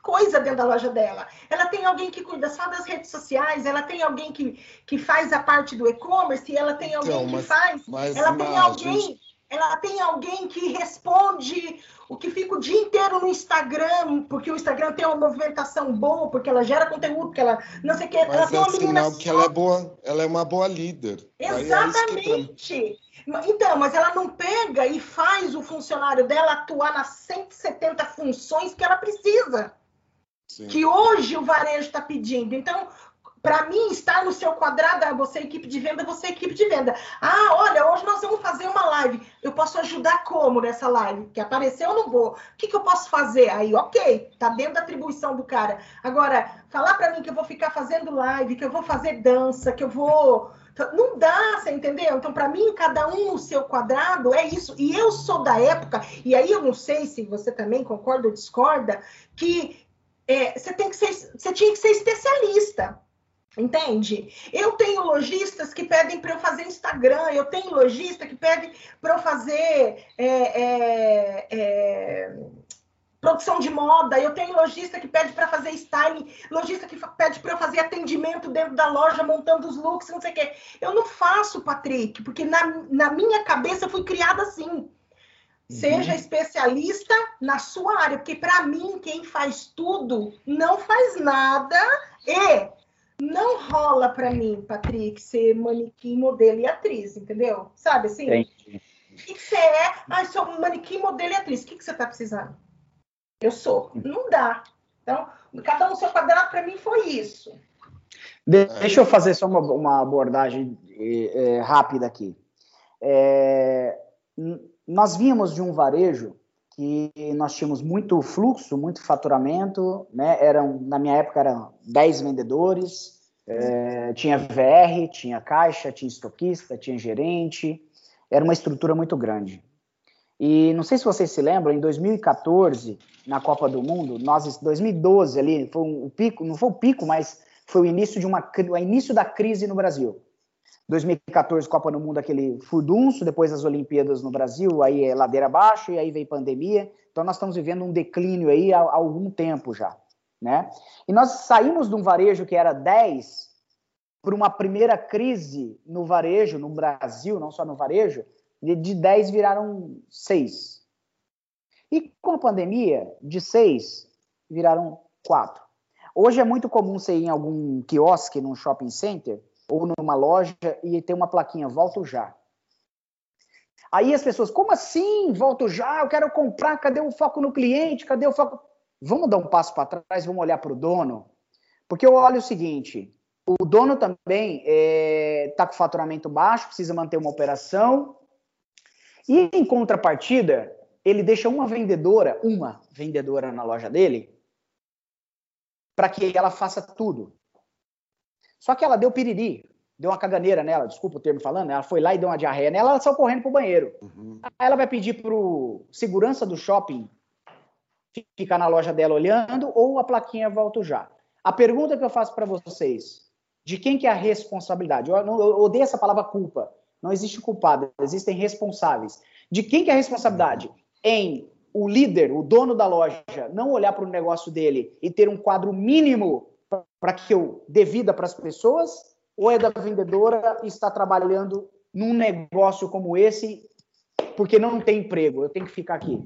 [SPEAKER 1] coisa dentro da loja dela. Ela tem alguém que cuida só das redes sociais, ela tem alguém que, que faz a parte do e-commerce, ela tem alguém então, mas, que faz, mas, ela tem alguém, gente... ela tem alguém que responde o que fica o dia inteiro no Instagram, porque o Instagram tem uma movimentação boa, porque ela gera conteúdo, porque ela não sei o que. Mas ela
[SPEAKER 2] é tem uma sinal que ela é boa, ela é uma boa líder.
[SPEAKER 1] É Exatamente. Então, mas ela não pega e faz o funcionário dela atuar nas 170 funções que ela precisa. Que hoje o varejo está pedindo. Então, para mim, estar no seu quadrado, ah, você é equipe de venda, você é equipe de venda. Ah, olha, hoje nós vamos fazer uma live. Eu posso ajudar como nessa live? Que apareceu, eu não vou. O que, que eu posso fazer? Aí, ok, tá dentro da atribuição do cara. Agora, falar para mim que eu vou ficar fazendo live, que eu vou fazer dança, que eu vou. Não dá, você entendeu? Então, para mim, cada um no seu quadrado é isso. E eu sou da época, e aí eu não sei se você também concorda ou discorda, que é, você, tem que ser, você tinha que ser especialista. Entende? Eu tenho lojistas que pedem para eu fazer Instagram, eu tenho lojista que pede para eu fazer é, é, é, produção de moda, eu tenho lojista que pede para fazer styling, lojista que pede para eu fazer atendimento dentro da loja, montando os looks, não sei o quê. Eu não faço, Patrick, porque na, na minha cabeça eu fui criada assim. Seja uhum. especialista na sua área, porque para mim quem faz tudo não faz nada e não rola para mim, Patrick, ser manequim, modelo e atriz, entendeu? Sabe assim? Entendi. O que você é? Ah, sou manequim, modelo e atriz. O que, que você está precisando? Eu sou. Não dá. Então, cada um no seu quadrado, para mim, foi isso.
[SPEAKER 3] Deixa eu fazer só uma, uma abordagem é, rápida aqui. É, nós vínhamos de um varejo que nós tínhamos muito fluxo, muito faturamento, né? Eram, na minha época, eram 10 vendedores, é, tinha VR, tinha caixa, tinha estoquista, tinha gerente, era uma estrutura muito grande. E não sei se vocês se lembram, em 2014, na Copa do Mundo, nós, 2012 ali, foi um pico, não foi o pico, mas foi o início de uma, o início da crise no Brasil. 2014, Copa do Mundo, aquele furdunço, depois as Olimpíadas no Brasil, aí é ladeira abaixo, e aí veio pandemia. Então, nós estamos vivendo um declínio aí há, há algum tempo já, né? E nós saímos de um varejo que era 10 para uma primeira crise no varejo, no Brasil, não só no varejo, de 10 viraram 6. E com a pandemia, de 6 viraram 4. Hoje é muito comum você ir em algum quiosque, num shopping center, ou numa loja e tem uma plaquinha, volto já. Aí as pessoas, como assim? Volto já, eu quero comprar, cadê o foco no cliente? Cadê o foco? Vamos dar um passo para trás, vamos olhar para o dono? Porque eu olho o seguinte: o dono também está é, tá com faturamento baixo, precisa manter uma operação, e em contrapartida, ele deixa uma vendedora, uma vendedora na loja dele, para que ela faça tudo. Só que ela deu piriri, deu uma caganeira nela, desculpa o termo falando, ela foi lá e deu uma diarreia nela, ela saiu correndo pro banheiro. Uhum. Aí ela vai pedir pro segurança do shopping ficar na loja dela olhando ou a plaquinha volta já. A pergunta que eu faço para vocês, de quem que é a responsabilidade? Eu, não, eu odeio essa palavra culpa. Não existe culpado, existem responsáveis. De quem que é a responsabilidade? Em o líder, o dono da loja, não olhar para o negócio dele e ter um quadro mínimo para que eu dê vida para as pessoas, ou é da vendedora e está trabalhando num negócio como esse porque não tem emprego, eu tenho que ficar aqui?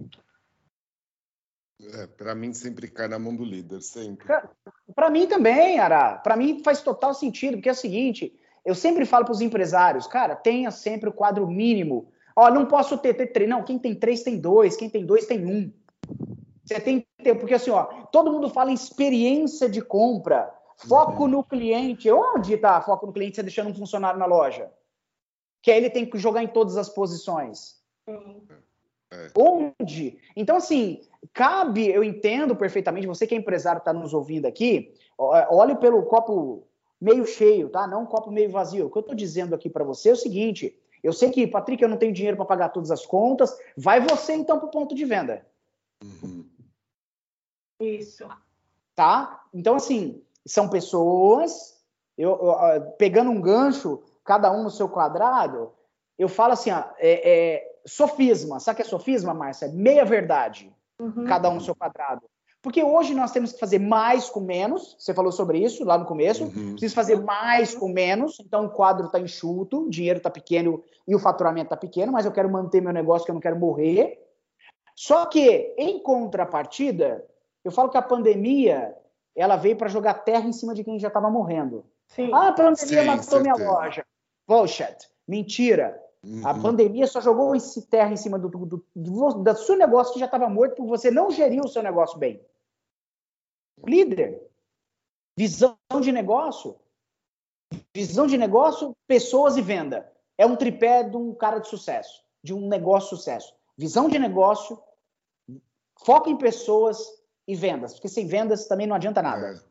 [SPEAKER 2] É, para mim sempre cai na mão do líder, sempre.
[SPEAKER 3] Para mim também, Ara. Para mim faz total sentido, porque é o seguinte, eu sempre falo para os empresários, cara, tenha sempre o quadro mínimo. Ó, não posso ter, ter três, não, quem tem três tem dois, quem tem dois tem um. Você tem que ter, porque assim, ó, todo mundo fala em experiência de compra, foco uhum. no cliente. Onde está foco no cliente você deixando um funcionário na loja? Que aí ele tem que jogar em todas as posições. É. Onde? Então, assim, cabe, eu entendo perfeitamente, você que é empresário está nos ouvindo aqui, olhe pelo copo meio cheio, tá? Não um copo meio vazio. O que eu estou dizendo aqui para você é o seguinte: eu sei que, Patrick, eu não tenho dinheiro para pagar todas as contas, vai você então para o ponto de venda.
[SPEAKER 1] Uhum. Isso.
[SPEAKER 3] Tá? Então, assim, são pessoas, eu, eu, pegando um gancho, cada um no seu quadrado, eu falo assim, ó, é, é, sofisma. Sabe o que é sofisma, Márcia? Meia verdade. Uhum. Cada um no seu quadrado. Porque hoje nós temos que fazer mais com menos. Você falou sobre isso lá no começo. Uhum. Preciso fazer mais com menos. Então o quadro está enxuto, o dinheiro está pequeno e o faturamento está pequeno, mas eu quero manter meu negócio, que eu não quero morrer. Só que, em contrapartida, eu falo que a pandemia ela veio para jogar terra em cima de quem já estava morrendo. Sim. Ah, a pandemia Sim, matou certeza. minha loja. Bullshit. Mentira. Uhum. A pandemia só jogou esse terra em cima do, do, do, do, do seu negócio que já estava morto porque você não geriu o seu negócio bem. Líder. Visão de negócio. Visão de negócio, pessoas e venda. É um tripé de um cara de sucesso, de um negócio de sucesso. Visão de negócio, foco em pessoas e vendas, porque sem vendas também não adianta nada.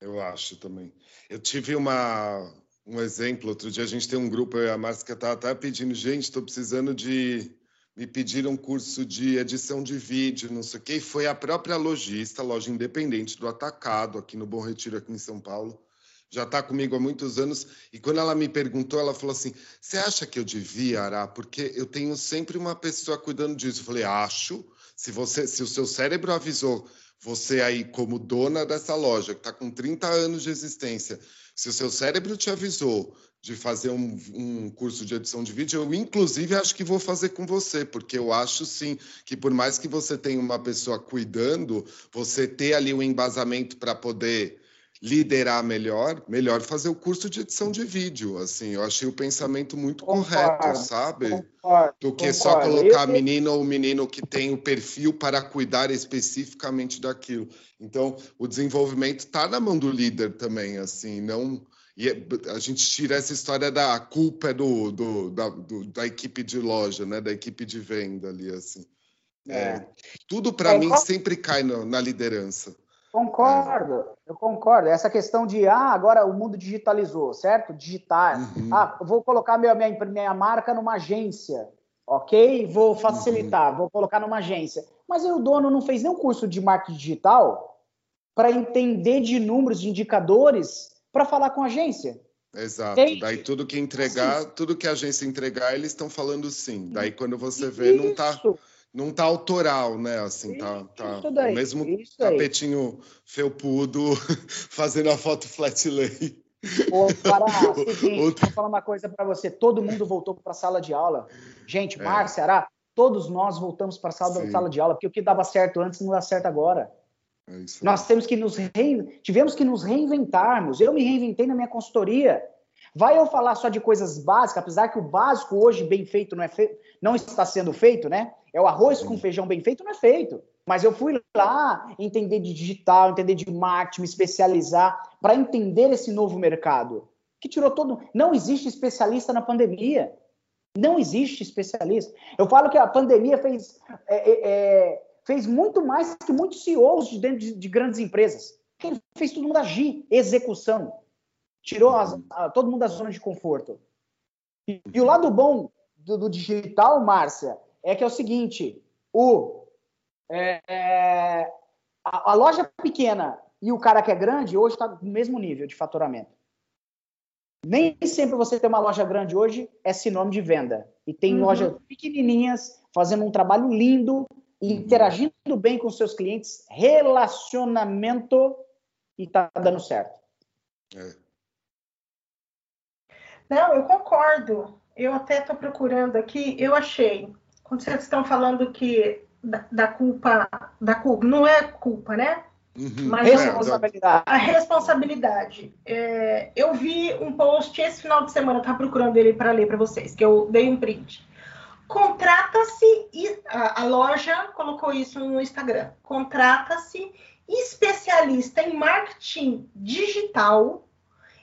[SPEAKER 2] É, eu acho também. Eu tive uma, um exemplo, outro dia a gente tem um grupo, a Márcia, estava até pedindo, gente, estou precisando de. Me pediram um curso de edição de vídeo, não sei o quê, e foi a própria lojista, loja independente do Atacado, aqui no Bom Retiro, aqui em São Paulo, já está comigo há muitos anos. E quando ela me perguntou, ela falou assim: Você acha que eu devia, Ará? Porque eu tenho sempre uma pessoa cuidando disso. Eu falei: Acho. Se, você, se o seu cérebro avisou você aí, como dona dessa loja, que está com 30 anos de existência, se o seu cérebro te avisou de fazer um, um, curso de edição de vídeo, eu inclusive acho que vou fazer com você, porque eu acho sim que por mais que você tenha uma pessoa cuidando, você ter ali um embasamento para poder liderar melhor, melhor fazer o curso de edição de vídeo. Assim, eu achei o pensamento muito concordo, correto, sabe? Concordo, Do que concordo. só colocar a menina ou o menino que tem o perfil para cuidar especificamente daquilo. Então, o desenvolvimento está na mão do líder também, assim, não. E é, a gente tira essa história da culpa do, do, da, do, da equipe de loja, né? Da equipe de venda ali, assim. É. É, tudo para é, mim sempre cai na liderança.
[SPEAKER 3] Concordo, eu concordo. Essa questão de, ah, agora o mundo digitalizou, certo? Digitar. Uhum. Ah, vou colocar minha, minha, minha marca numa agência, ok? Vou facilitar, uhum. vou colocar numa agência. Mas aí o dono não fez nenhum curso de marketing digital para entender de números, de indicadores, para falar com a agência.
[SPEAKER 2] Exato. Entende? Daí tudo que entregar, sim. tudo que a agência entregar, eles estão falando sim. Daí quando você vê, Isso. não está não tá autoral, né? Assim, tá, tá
[SPEAKER 3] daí,
[SPEAKER 2] o mesmo tapetinho felpudo fazendo a foto flat lay.
[SPEAKER 3] Ô, Pará, seguinte, vou falar uma coisa para você. Todo mundo voltou para a sala de aula. Gente, é. Márcia, Ará, todos nós voltamos para a sala, sala de aula, porque o que dava certo antes não dá certo agora. É nós temos que nos re... tivemos que nos reinventarmos. Eu me reinventei na minha consultoria. Vai eu falar só de coisas básicas, apesar que o básico hoje bem feito não é não está sendo feito, né? É o arroz com feijão bem feito, não é feito. Mas eu fui lá entender de digital, entender de marketing, me especializar para entender esse novo mercado. Que tirou todo. Não existe especialista na pandemia. Não existe especialista. Eu falo que a pandemia fez, é, é, é fez muito mais que muitos CEOs de dentro de, de grandes empresas. Ele fez todo mundo agir, execução. Tirou as, a, todo mundo da zona de conforto. E, e o lado bom do, do digital, Márcia, é que é o seguinte: o, é, a, a, loja pequena e o cara que é grande hoje está no mesmo nível de faturamento. Nem sempre você ter uma loja grande hoje é sinônimo de venda. E tem uhum. lojas pequenininhas fazendo um trabalho lindo, interagindo bem com seus clientes, relacionamento e está dando certo.
[SPEAKER 1] É. Não, eu concordo. Eu até estou procurando aqui, eu achei. Quando vocês estão falando que da, da culpa, da culpa, não é culpa, né?
[SPEAKER 3] Uhum. Mas responsabilidade.
[SPEAKER 1] A responsabilidade. É, eu vi um post esse final de semana, estava procurando ele para ler para vocês, que eu dei um print. Contrata-se, a, a loja colocou isso no Instagram, contrata-se especialista em marketing digital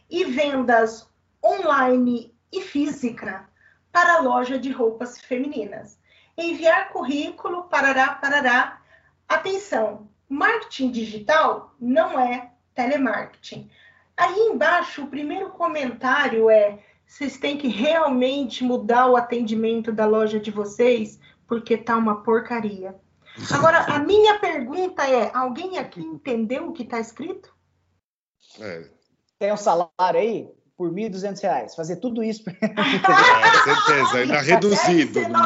[SPEAKER 1] e vendas online e física para a loja de roupas femininas. Enviar currículo, parará, parará. Atenção, marketing digital não é telemarketing. Aí embaixo, o primeiro comentário é: vocês têm que realmente mudar o atendimento da loja de vocês, porque tá uma porcaria. Agora, a minha pergunta é: alguém aqui entendeu o que está escrito?
[SPEAKER 3] É. Tem um salário aí por R$ 1.200, fazer tudo isso.
[SPEAKER 2] É, certeza, ainda reduzido. Né?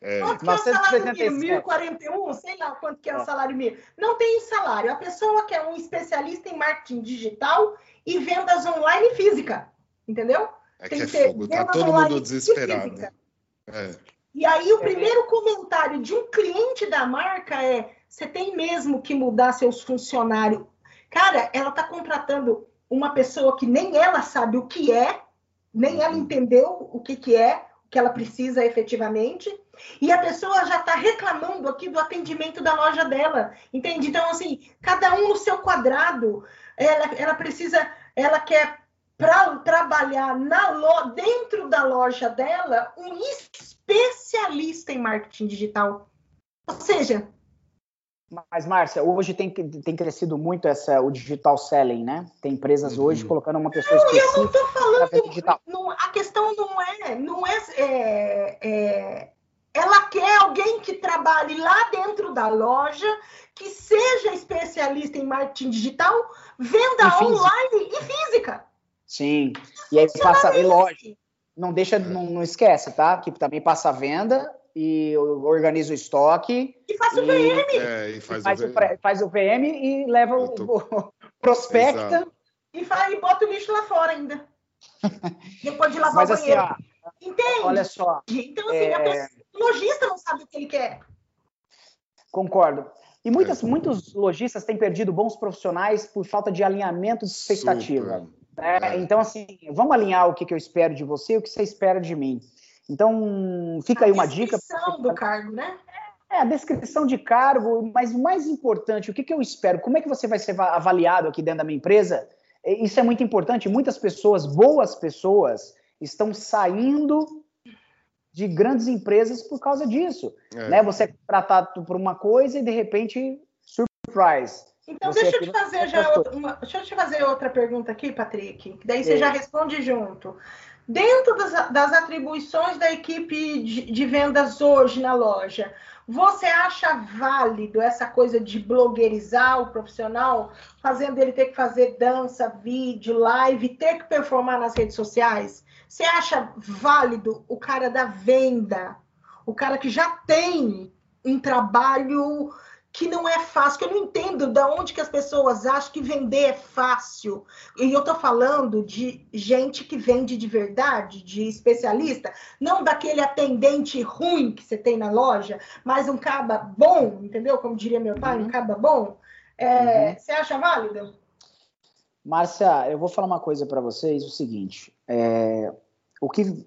[SPEAKER 1] É. Quanto que é o salário mínimo? 1.041? Sei lá quanto que é o é. salário mínimo. Não tem salário. A pessoa quer um especialista em marketing digital e vendas online física. Entendeu?
[SPEAKER 2] É tem que é fogo, tá todo mundo desesperado.
[SPEAKER 1] É. E aí o primeiro comentário de um cliente da marca é: você tem mesmo que mudar seus funcionários. Cara, ela está contratando uma pessoa que nem ela sabe o que é, nem ela uhum. entendeu o que, que é, o que ela precisa efetivamente, e a pessoa já está reclamando aqui do atendimento da loja dela, entende? Então, assim, cada um no seu quadrado, ela, ela precisa, ela quer para trabalhar na lo, dentro da loja dela um especialista em marketing digital. Ou seja,
[SPEAKER 3] mas, Márcia, hoje tem, tem crescido muito essa, o digital selling, né? Tem empresas uhum. hoje colocando uma pessoa não, específica.
[SPEAKER 1] Eu não estou falando. Digital. Não, a questão não é, não é, é, é, Ela quer alguém que trabalhe lá dentro da loja, que seja especialista em marketing digital, venda e online e física.
[SPEAKER 3] Sim. E aí passa, e lógico, não deixa, não, não esquece, tá? Que também passa a venda e organiza o estoque.
[SPEAKER 1] E faz o VM. É,
[SPEAKER 3] e faz, e faz, o, VM. faz o VM e leva o, tô... o prospecta.
[SPEAKER 1] E, faz, e bota o lixo lá fora ainda. Depois de lavar Mas, o assim, banheiro. Assim, ó, Entende?
[SPEAKER 3] Olha só.
[SPEAKER 1] Então, assim, é... o lojista não sabe o que ele quer.
[SPEAKER 3] Concordo. E muitas, é. muitos lojistas têm perdido bons profissionais por falta de alinhamento de expectativa. É, então, assim, vamos alinhar o que, que eu espero de você e o que você espera de mim. Então, fica a aí uma dica.
[SPEAKER 1] A descrição do cargo, né?
[SPEAKER 3] É, a descrição de cargo, mas o mais importante, o que, que eu espero? Como é que você vai ser avaliado aqui dentro da minha empresa? Isso é muito importante. Muitas pessoas, boas pessoas, estão saindo de grandes empresas por causa disso. É. Né? Você é tratado por uma coisa e, de repente, surprise.
[SPEAKER 1] Então, deixa eu, te fazer já outra, uma, deixa eu te fazer outra pergunta aqui, Patrick, que daí você é. já responde junto. Dentro das, das atribuições da equipe de, de vendas hoje na loja, você acha válido essa coisa de blogueirizar o profissional, fazendo ele ter que fazer dança, vídeo, live, ter que performar nas redes sociais? Você acha válido o cara da venda, o cara que já tem um trabalho que não é fácil, que eu não entendo de onde que as pessoas acham que vender é fácil. E eu tô falando de gente que vende de verdade, de especialista, não daquele atendente ruim que você tem na loja, mas um caba bom, entendeu? Como diria meu pai, uhum. um caba bom. É, uhum. Você acha válido?
[SPEAKER 3] Márcia, eu vou falar uma coisa para vocês, o seguinte, é, o que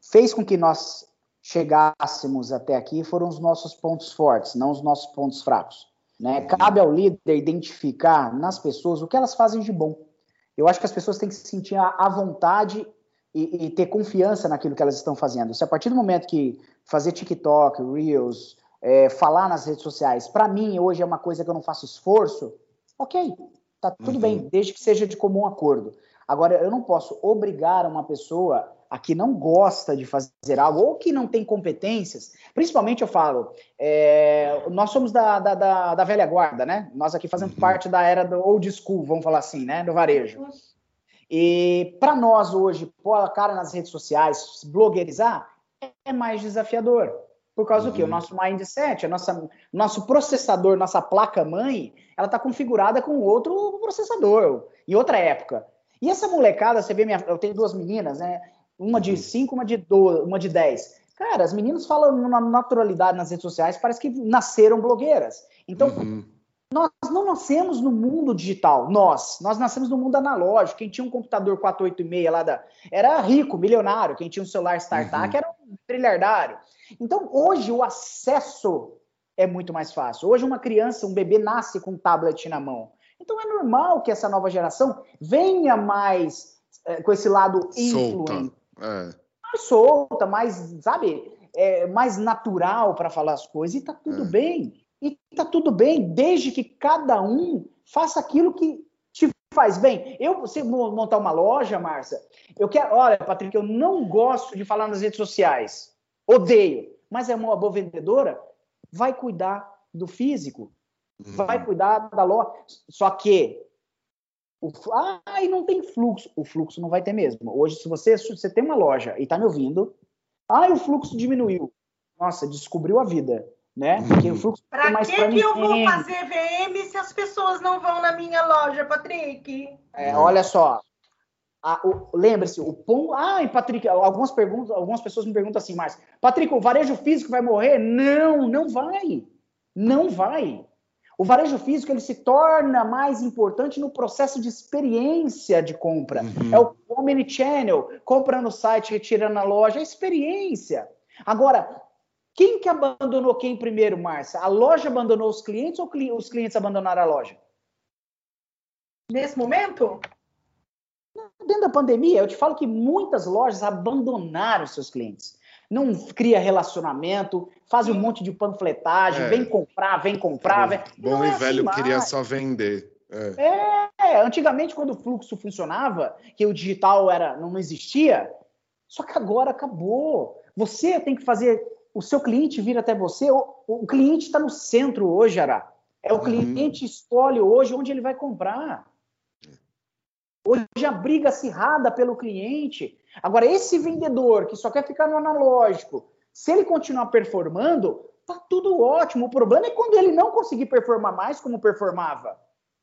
[SPEAKER 3] fez com que nós chegássemos até aqui foram os nossos pontos fortes, não os nossos pontos fracos. Né? Cabe ao líder identificar nas pessoas o que elas fazem de bom. Eu acho que as pessoas têm que se sentir à vontade e, e ter confiança naquilo que elas estão fazendo. Se a partir do momento que fazer TikTok, Reels, é, falar nas redes sociais, para mim hoje é uma coisa que eu não faço esforço, ok, tá tudo uhum. bem, desde que seja de comum acordo. Agora, eu não posso obrigar uma pessoa a que não gosta de fazer algo ou que não tem competências, principalmente eu falo, é, nós somos da, da, da, da, velha guarda, né? Nós aqui fazemos uhum. parte da era do old school, vamos falar assim, né? Do varejo. E para nós hoje, pôr a cara nas redes sociais, blogueirizar, é mais desafiador. Por causa uhum. do quê? O nosso mindset, a nossa, nosso processador, nossa placa-mãe, ela está configurada com outro processador, em outra época. E essa molecada, você vê, minha, eu tenho duas meninas, né? Uma de 5, uma de 12, uma de 10. Cara, as meninas falam na naturalidade nas redes sociais, parece que nasceram blogueiras. Então, uhum. nós não nascemos no mundo digital, nós. Nós nascemos no mundo analógico. Quem tinha um computador 486 lá da. era rico, milionário. Quem tinha um celular startup uhum. era um trilhardário. Então, hoje, o acesso é muito mais fácil. Hoje, uma criança, um bebê, nasce com um tablet na mão. Então, é normal que essa nova geração venha mais é, com esse lado influente. É mais solta, mais, sabe, é, mais natural para falar as coisas, e tá tudo é. bem. E tá tudo bem, desde que cada um faça aquilo que te faz bem. Eu, você montar uma loja, Márcia, eu quero. Olha, Patrick, eu não gosto de falar nas redes sociais. Odeio. Mas é uma boa vendedora, vai cuidar do físico, uhum. vai cuidar da loja. Só que o, ah, e não tem fluxo. O fluxo não vai ter mesmo. Hoje, se você, se você tem uma loja e está me ouvindo, ah, o fluxo diminuiu. Nossa, descobriu a vida, né? Porque o fluxo
[SPEAKER 1] pra mais que que eu vou fazer VM se as pessoas não vão na minha loja, Patrick?
[SPEAKER 3] É, olha só. Lembre-se, o pão. Ah, Patrick, algumas perguntas, algumas pessoas me perguntam assim, mas Patrick, o varejo físico vai morrer? Não, não vai. Não vai. O varejo físico ele se torna mais importante no processo de experiência de compra. Uhum. É o omnichannel, compra no site, retira na loja, é experiência. Agora, quem que abandonou quem primeiro, Márcia? A loja abandonou os clientes ou os clientes abandonaram a loja?
[SPEAKER 1] Nesse momento?
[SPEAKER 3] Dentro da pandemia, eu te falo que muitas lojas abandonaram seus clientes não cria relacionamento, faz um monte de panfletagem, é. vem comprar, vem comprar. Vem...
[SPEAKER 2] Bom e é velho assim queria só vender.
[SPEAKER 3] É. é. antigamente quando o fluxo funcionava, que o digital era não existia, só que agora acabou. Você tem que fazer o seu cliente vir até você. O, o cliente está no centro hoje, Ará. É o uhum. cliente escolhe hoje onde ele vai comprar. Hoje a briga acirrada pelo cliente. Agora, esse vendedor que só quer ficar no analógico, se ele continuar performando, tá tudo ótimo. O problema é quando ele não conseguir performar mais como performava.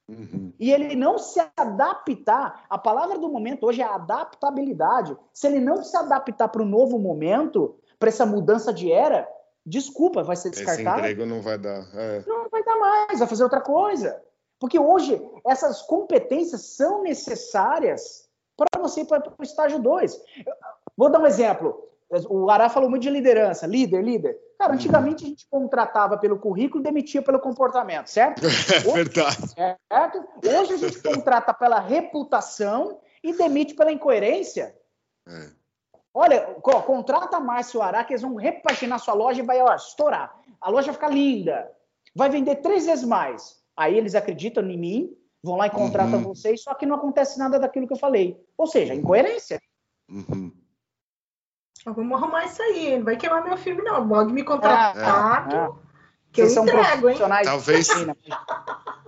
[SPEAKER 3] Uhum. E ele não se adaptar, a palavra do momento hoje é adaptabilidade. Se ele não se adaptar para o novo momento, para essa mudança de era, desculpa, vai ser descartado.
[SPEAKER 2] Esse emprego não vai dar. É.
[SPEAKER 3] Não vai dar mais, vai fazer outra coisa. Porque hoje essas competências são necessárias para você ir para o estágio 2. Vou dar um exemplo. O Ará falou muito de liderança, líder, líder. Cara, antigamente a gente contratava pelo currículo e demitia pelo comportamento, certo?
[SPEAKER 2] É verdade.
[SPEAKER 3] Certo? Hoje a gente contrata pela reputação e demite pela incoerência. É. Olha, contrata Márcio Ará, que eles vão repaginar sua loja e vai ó, estourar. A loja vai ficar linda. Vai vender três vezes mais. Aí eles acreditam em mim, vão lá e contratam uhum. vocês, só que não acontece nada daquilo que eu falei. Ou seja, incoerência. Uhum.
[SPEAKER 1] Eu vou arrumar isso aí, não vai queimar meu filme, não. Pode me contratar, é, é. que vocês eu entrego, hein?
[SPEAKER 2] Talvez,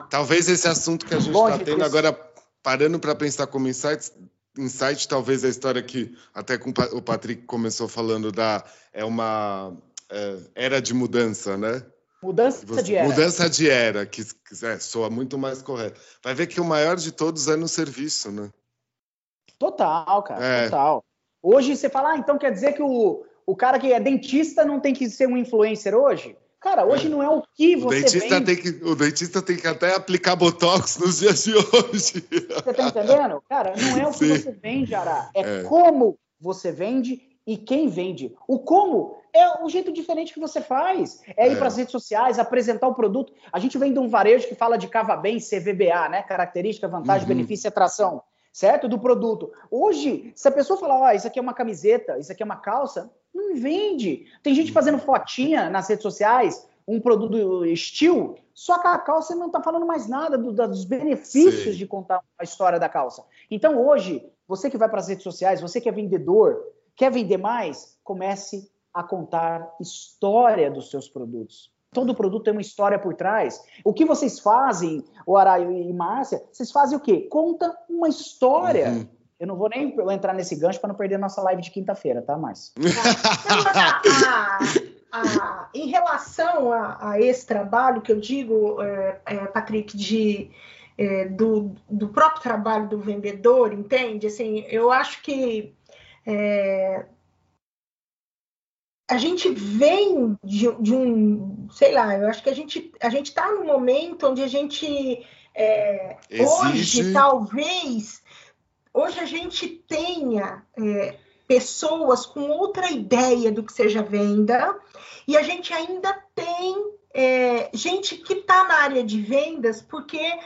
[SPEAKER 2] talvez esse assunto que a gente está tendo agora, parando para pensar como insight, insight, talvez a história que até com o Patrick começou falando da é uma é, era de mudança, né?
[SPEAKER 3] Mudança Você, de era.
[SPEAKER 2] Mudança de era, que é, soa muito mais correto. Vai ver que o maior de todos é no serviço, né?
[SPEAKER 3] Total, cara, é. total. Hoje você fala, ah, então quer dizer que o, o cara que é dentista não tem que ser um influencer hoje? Cara, hoje é. não é o que você o
[SPEAKER 2] dentista vende. Tem que, o dentista tem que até aplicar botox nos dias de hoje.
[SPEAKER 3] Você tá entendendo? Cara, não é o que Sim. você vende, Ará. É, é como você vende e quem vende. O como é o jeito diferente que você faz. É ir é. para as redes sociais, apresentar o produto. A gente vem de um varejo que fala de cava bem, CVBA, né? Característica, vantagem, uhum. benefício e atração. Certo? Do produto. Hoje, se a pessoa falar, ó, oh, isso aqui é uma camiseta, isso aqui é uma calça, não vende. Tem gente fazendo fotinha nas redes sociais, um produto estilo, só que a calça não está falando mais nada do, dos benefícios Sim. de contar a história da calça. Então, hoje, você que vai para as redes sociais, você que é vendedor, quer vender mais? Comece a contar história dos seus produtos. Todo produto tem uma história por trás. O que vocês fazem, o Araio e Márcia, vocês fazem o quê? Conta uma história. Uhum. Eu não vou nem entrar nesse gancho para não perder nossa live de quinta-feira, tá, Márcia?
[SPEAKER 1] em relação a, a, esse trabalho que eu digo, é, é, Patrick, de, é, do, do próprio trabalho do vendedor, entende? Assim, eu acho que É, a gente vem de, de, um, sei lá, eu acho que a gente a gente está num momento onde a gente é, hoje talvez hoje a gente tenha é, pessoas com outra ideia do que seja venda e a gente ainda tem é, gente que está na área de vendas porque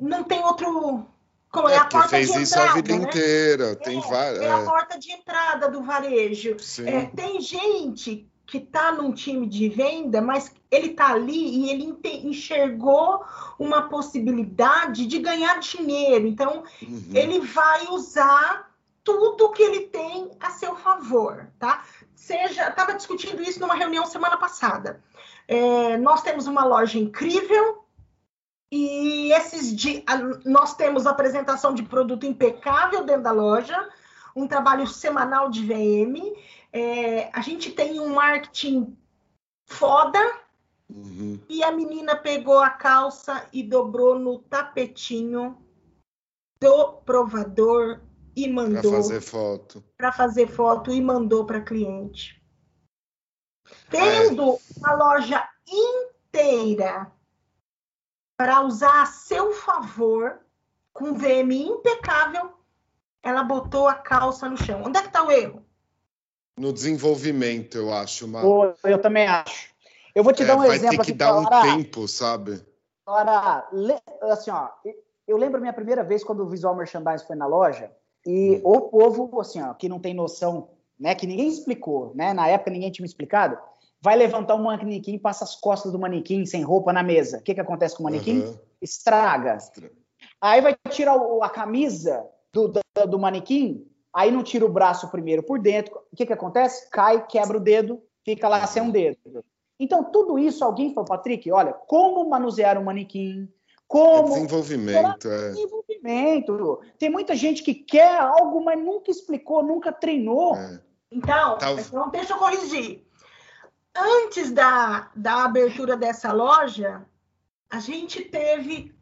[SPEAKER 1] não tem outro como é, é a porta
[SPEAKER 2] fez
[SPEAKER 1] de
[SPEAKER 2] isso
[SPEAKER 1] entrada,
[SPEAKER 2] a vida
[SPEAKER 1] né?
[SPEAKER 2] inteira. Tem
[SPEAKER 1] é,
[SPEAKER 2] várias.
[SPEAKER 1] É a porta de entrada do varejo.
[SPEAKER 2] É,
[SPEAKER 1] tem gente que está num time de venda, mas ele está ali e ele enxergou uma possibilidade de ganhar dinheiro. Então, uhum. ele vai usar tudo que ele tem a seu favor, tá? Seja, estava discutindo isso numa reunião semana passada. É, nós temos uma loja incrível, e esses dias nós temos apresentação de produto impecável dentro da loja, um trabalho semanal de VM. É, a gente tem um marketing foda. Uhum. E a menina pegou a calça e dobrou no tapetinho do provador e mandou. Para
[SPEAKER 2] fazer foto.
[SPEAKER 1] Para fazer foto e mandou para cliente. Tendo é. a loja inteira para usar a seu favor, com VM impecável, ela botou a calça no chão. Onde é que está o erro?
[SPEAKER 2] No desenvolvimento, eu acho.
[SPEAKER 3] Uma... Eu também acho. Eu vou te é, dar um
[SPEAKER 2] vai
[SPEAKER 3] exemplo.
[SPEAKER 2] Vai ter que dar um tempo, sabe?
[SPEAKER 3] Agora, assim, ó, eu lembro minha primeira vez quando o Visual Merchandise foi na loja e hum. o povo, assim, ó, que não tem noção, né, que ninguém explicou, né, na época ninguém tinha me explicado, vai levantar um manequim, passa as costas do manequim sem roupa na mesa. O que, que acontece com o manequim? Uhum. Estraga. Aí vai tirar o, a camisa do, do, do, manequim, aí não tira o braço primeiro por dentro. O que, que acontece? Cai, quebra o dedo, fica lá sem um dedo. Então, tudo isso, alguém falou, Patrick, olha, como manusear um manequim, como...
[SPEAKER 2] É desenvolvimento, é.
[SPEAKER 3] Desenvolvimento. Tem muita gente que quer algo, mas nunca explicou, nunca treinou. É.
[SPEAKER 1] Então, tá... então, deixa eu corrigir antes da, da abertura dessa loja, a gente teve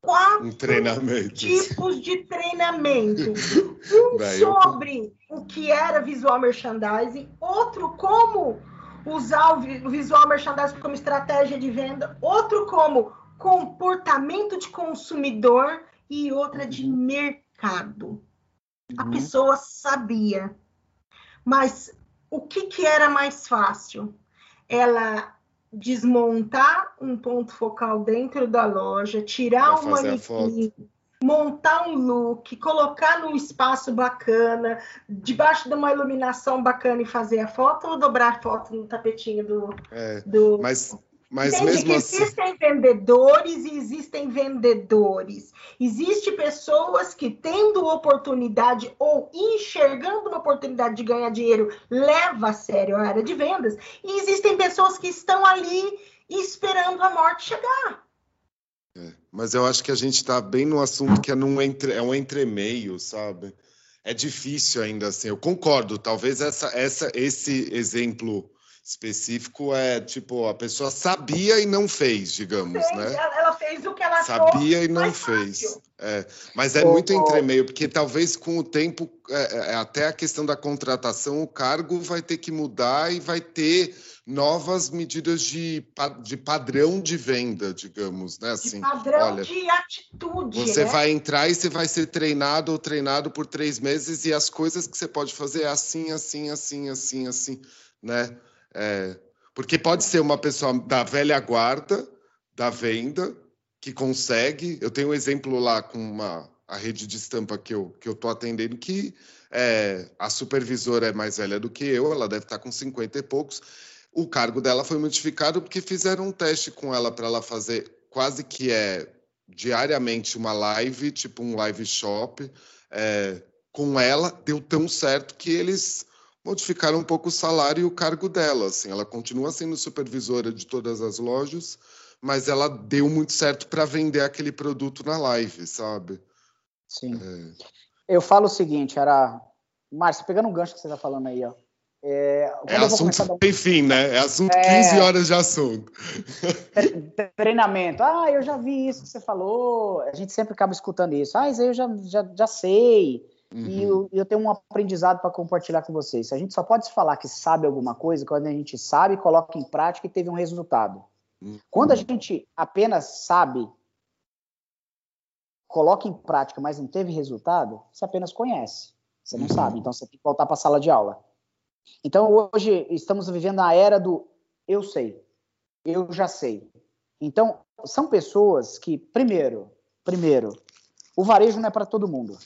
[SPEAKER 1] quatro um tipos de treinamento. Um sobre o que era visual merchandising, outro como usar o visual merchandising como estratégia de venda, outro como comportamento de consumidor e outra de uhum. mercado. A uhum. pessoa sabia, mas o que, que era mais fácil? Ela desmontar um ponto focal dentro da loja, tirar um manequim, montar um look, colocar num espaço bacana, debaixo de uma iluminação bacana e fazer a foto ou dobrar a foto no tapetinho do.
[SPEAKER 2] É, do... Mas mas Entende mesmo
[SPEAKER 1] que
[SPEAKER 2] assim...
[SPEAKER 1] existem vendedores e existem vendedores. Existem pessoas que, tendo oportunidade ou enxergando uma oportunidade de ganhar dinheiro, leva a sério a área de vendas. E existem pessoas que estão ali esperando a morte chegar.
[SPEAKER 2] É, mas eu acho que a gente está bem no assunto que é, num entre, é um entremeio, sabe? É difícil ainda assim. Eu concordo. Talvez essa, essa, esse exemplo específico é tipo a pessoa sabia e não fez, digamos,
[SPEAKER 1] fez,
[SPEAKER 2] né?
[SPEAKER 1] Ela fez o que ela
[SPEAKER 2] sabia e não fez. É, mas é oh, muito entremeio, porque talvez com o tempo, é, é, até a questão da contratação, o cargo vai ter que mudar e vai ter novas medidas de, de padrão de venda, digamos, né? Assim,
[SPEAKER 1] de padrão olha, de atitude.
[SPEAKER 2] Você
[SPEAKER 1] né?
[SPEAKER 2] vai entrar e você vai ser treinado ou treinado por três meses e as coisas que você pode fazer é assim, assim, assim, assim, assim, né? É, porque pode ser uma pessoa da velha guarda, da venda, que consegue. Eu tenho um exemplo lá com uma, a rede de estampa que eu que eu estou atendendo, que é, a supervisora é mais velha do que eu, ela deve estar com 50 e poucos. O cargo dela foi modificado porque fizeram um teste com ela para ela fazer quase que é diariamente uma live, tipo um live shop, é, com ela. Deu tão certo que eles modificaram um pouco o salário e o cargo dela. Assim, ela continua sendo supervisora de todas as lojas, mas ela deu muito certo para vender aquele produto na live, sabe?
[SPEAKER 3] Sim. É... Eu falo o seguinte, era. Márcio, pegando um gancho que você está falando aí, ó.
[SPEAKER 2] É, é assunto dar... sem fim, né? É assunto é... 15 horas de assunto.
[SPEAKER 3] Treinamento. Ah, eu já vi isso que você falou. A gente sempre acaba escutando isso. Ah, isso aí eu já, já, já sei. Uhum. E eu, eu, tenho um aprendizado para compartilhar com vocês. A gente só pode falar que sabe alguma coisa quando a gente sabe, coloca em prática e teve um resultado. Uhum. Quando a gente apenas sabe, coloca em prática, mas não teve resultado, você apenas conhece. Você não uhum. sabe, então você tem que voltar para a sala de aula. Então hoje estamos vivendo a era do eu sei, eu já sei. Então são pessoas que primeiro, primeiro, o varejo não é para todo mundo.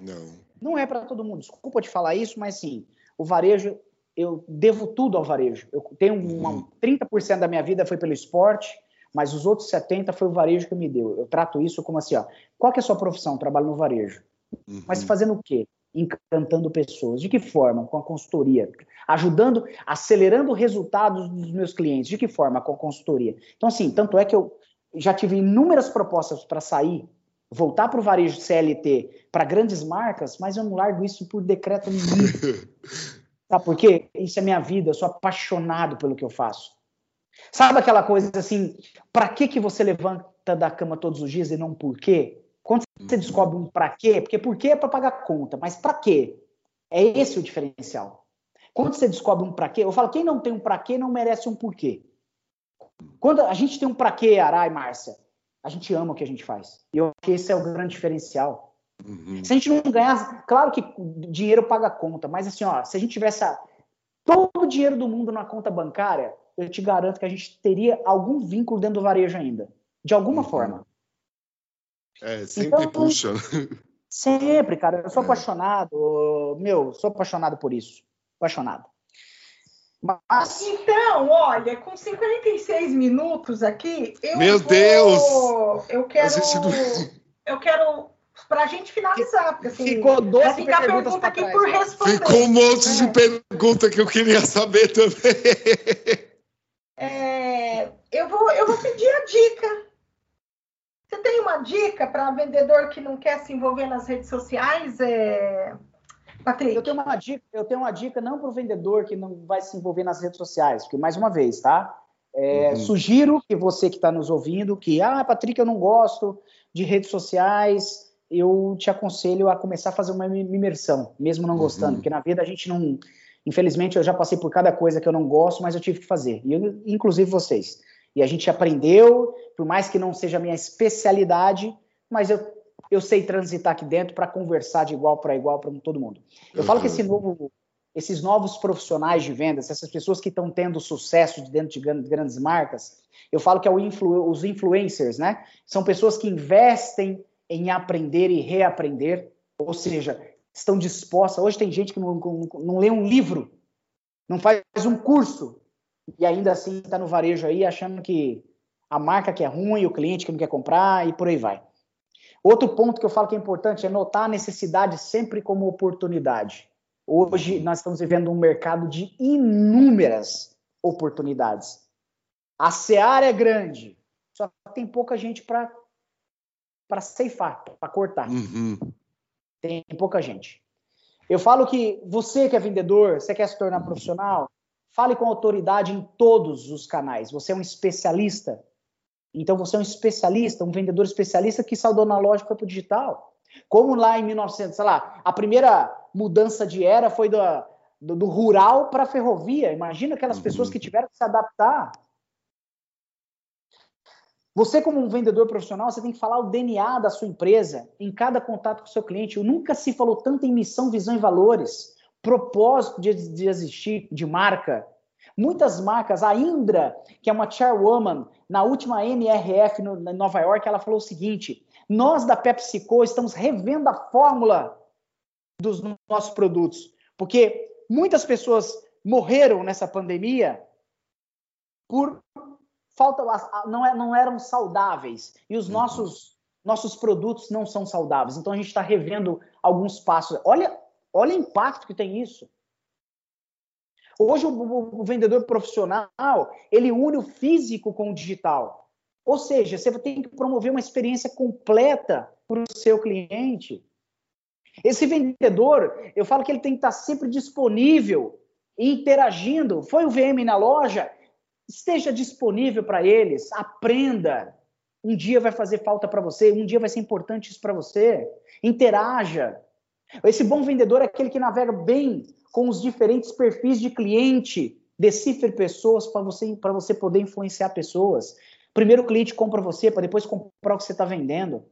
[SPEAKER 2] Não.
[SPEAKER 3] Não é para todo mundo. Desculpa te falar isso, mas sim, o varejo, eu devo tudo ao varejo. Eu tenho uma, uhum. 30% da minha vida foi pelo esporte, mas os outros 70 foi o varejo que me deu. Eu trato isso como assim, ó, qual que é a sua profissão? Trabalho no varejo. Uhum. Mas fazendo o quê? Encantando pessoas. De que forma? Com a consultoria. Ajudando, acelerando resultados dos meus clientes. De que forma? Com a consultoria. Então, assim, tanto é que eu já tive inúmeras propostas para sair voltar para o varejo CLT para grandes marcas, mas eu não largo isso por decreto nenhum. Sabe por quê? Isso é minha vida, eu sou apaixonado pelo que eu faço. Sabe aquela coisa assim, para que que você levanta da cama todos os dias e não por quê? Quando você descobre um para quê, porque por quê é para pagar conta, mas para quê? É esse o diferencial. Quando você descobre um para quê, eu falo, quem não tem um para quê não merece um porquê. Quando a gente tem um para quê, Arai e Márcia, a gente ama o que a gente faz. E eu acho que esse é o grande diferencial. Uhum. Se a gente não ganhar, claro que dinheiro paga conta, mas assim, ó, se a gente tivesse todo o dinheiro do mundo na conta bancária, eu te garanto que a gente teria algum vínculo dentro do varejo ainda, de alguma uhum. forma.
[SPEAKER 2] É, sempre então, puxa.
[SPEAKER 3] Sempre, cara. Eu sou é. apaixonado, meu, sou apaixonado por isso. Apaixonado.
[SPEAKER 1] Mas... Então, olha, com 56 minutos aqui, eu
[SPEAKER 2] Meu
[SPEAKER 1] vou...
[SPEAKER 2] Deus!
[SPEAKER 1] Eu quero. Gente... Eu quero. Pra gente finalizar, porque assim.
[SPEAKER 3] Ficou 12 vai ficar perguntas pergunta aqui
[SPEAKER 1] por responder.
[SPEAKER 2] Ficou um monte é. de pergunta que eu queria saber também.
[SPEAKER 1] É, eu, vou, eu vou pedir a dica. Você tem uma dica para vendedor que não quer se envolver nas redes sociais? É...
[SPEAKER 3] Patrick. Eu tenho uma dica, eu tenho uma dica não para o vendedor que não vai se envolver nas redes sociais, porque mais uma vez, tá? É, uhum. Sugiro que você que está nos ouvindo, que ah, Patrick, eu não gosto de redes sociais, eu te aconselho a começar a fazer uma imersão, mesmo não gostando, uhum. porque na vida a gente não, infelizmente, eu já passei por cada coisa que eu não gosto, mas eu tive que fazer, e eu, inclusive vocês. E a gente aprendeu, por mais que não seja a minha especialidade, mas eu eu sei transitar aqui dentro para conversar de igual para igual para todo mundo. Eu uhum. falo que esse novo, esses novos profissionais de vendas, essas pessoas que estão tendo sucesso de dentro de grandes marcas, eu falo que é influ, os influencers, né? São pessoas que investem em aprender e reaprender, ou seja, estão dispostas. Hoje tem gente que não, não, não lê um livro, não faz um curso e ainda assim está no varejo aí achando que a marca que é ruim, o cliente que não quer comprar e por aí vai. Outro ponto que eu falo que é importante é notar a necessidade sempre como oportunidade. Hoje nós estamos vivendo um mercado de inúmeras oportunidades. A seara é grande, só tem pouca gente para para ceifar, para cortar. Uhum. Tem pouca gente. Eu falo que você que é vendedor, você quer se tornar profissional, fale com autoridade em todos os canais. Você é um especialista então você é um especialista, um vendedor especialista que saiu do analógico para o digital. Como lá em 1900, sei lá, a primeira mudança de era foi do, do, do rural para a ferrovia. Imagina aquelas uhum. pessoas que tiveram que se adaptar. Você, como um vendedor profissional, você tem que falar o DNA da sua empresa em cada contato com o seu cliente. Nunca se falou tanto em missão, visão e valores, propósito de, de existir, de marca. Muitas marcas, a Indra, que é uma chairwoman na última NRF no, em Nova York, ela falou o seguinte: nós da PepsiCo estamos revendo a fórmula dos nossos produtos, porque muitas pessoas morreram nessa pandemia por falta, não, é, não eram saudáveis e os uhum. nossos nossos produtos não são saudáveis. Então a gente está revendo alguns passos. Olha, olha o impacto que tem isso. Hoje o, o, vendedor profissional, ele une o físico com o digital. Ou seja, você tem que promover uma experiência completa para o seu cliente. Esse vendedor, eu falo que ele tem que estar sempre disponível e interagindo. Foi o VM na loja? Esteja disponível para eles, aprenda. Um dia vai fazer falta para você, um dia vai ser importante isso para você. Interaja. Esse bom vendedor é aquele que navega bem com os diferentes perfis de cliente, decifre pessoas para você, você poder influenciar pessoas. Primeiro o cliente compra você para depois comprar o que você está vendendo.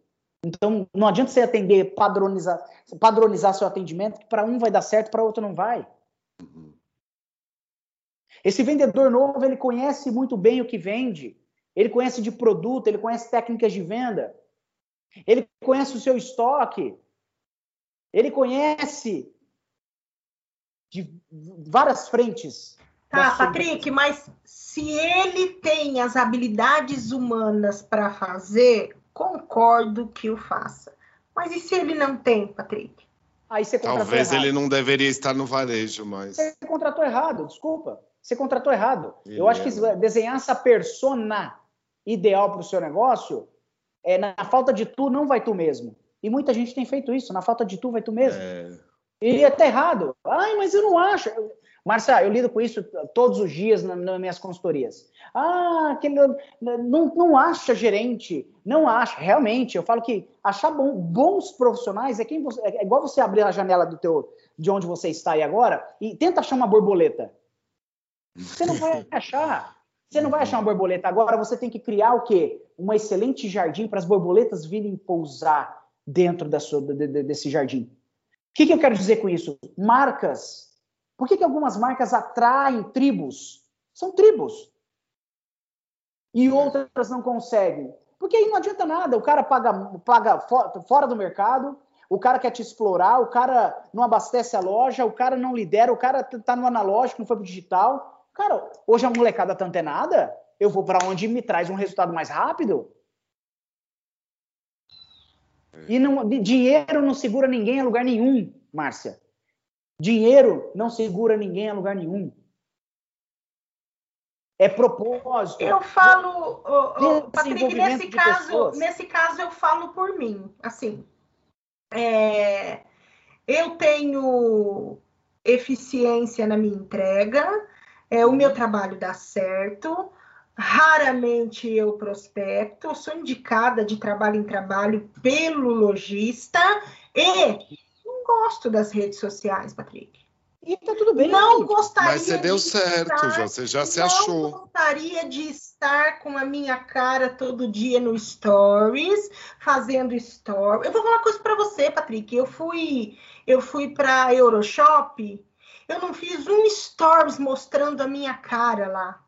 [SPEAKER 3] Então, não adianta você atender, padronizar, padronizar seu atendimento, que para um vai dar certo, para outro não vai. Esse vendedor novo, ele conhece muito bem o que vende. Ele conhece de produto, ele conhece técnicas de venda. Ele conhece o seu estoque. Ele conhece de várias frentes.
[SPEAKER 1] Tá, Patrick, mas se ele tem as habilidades humanas para fazer, concordo que o faça. Mas e se ele não tem, Patrick?
[SPEAKER 2] Aí você Talvez errado. ele não deveria estar no varejo, mas.
[SPEAKER 3] Você contratou errado, desculpa. Você contratou errado. Ele Eu acho que é. desenhar essa persona ideal para o seu negócio, é, na falta de tu, não vai tu mesmo. E muita gente tem feito isso. Na falta de tu, vai tu mesmo. É... E é até errado. Ai, mas eu não acho. Marcia, eu lido com isso todos os dias nas, nas minhas consultorias. Ah, aquele, não, não acha gerente, não acha. Realmente, eu falo que achar bom, bons profissionais é, quem você, é igual você abrir a janela do teu, de onde você está aí agora e tenta achar uma borboleta. Você não vai achar. Você não vai achar uma borboleta. Agora você tem que criar o quê? Um excelente jardim para as borboletas virem pousar dentro da sua, de, de, desse jardim. Que, que, eu quero dizer com isso? Marcas. Por que, que algumas marcas atraem tribos? São tribos. E outras não conseguem. Porque aí não adianta nada. O cara paga, paga fora do mercado, o cara quer te explorar, o cara não abastece a loja, o cara não lidera, o cara está no analógico, não foi para digital. Cara, hoje a molecada tá antenada, eu vou para onde me traz um resultado mais rápido. E não, dinheiro não segura ninguém a lugar nenhum, Márcia. Dinheiro não segura ninguém a lugar nenhum. É propósito.
[SPEAKER 1] Eu falo, oh, oh, Patrick, nesse caso, nesse caso eu falo por mim. Assim, é, eu tenho eficiência na minha entrega, é, o meu trabalho dá certo, Raramente eu prospecto, sou indicada de trabalho em trabalho pelo lojista e não gosto das redes sociais, Patrick.
[SPEAKER 3] E tá tudo bem.
[SPEAKER 1] Não gostaria.
[SPEAKER 2] Mas você deu de certo, estar, já, você já se achou.
[SPEAKER 1] Não gostaria de estar com a minha cara todo dia no Stories, fazendo stories. Eu vou falar uma coisa para você, Patrick. Eu fui, eu fui para Euroshop. Eu não fiz um stories mostrando a minha cara lá.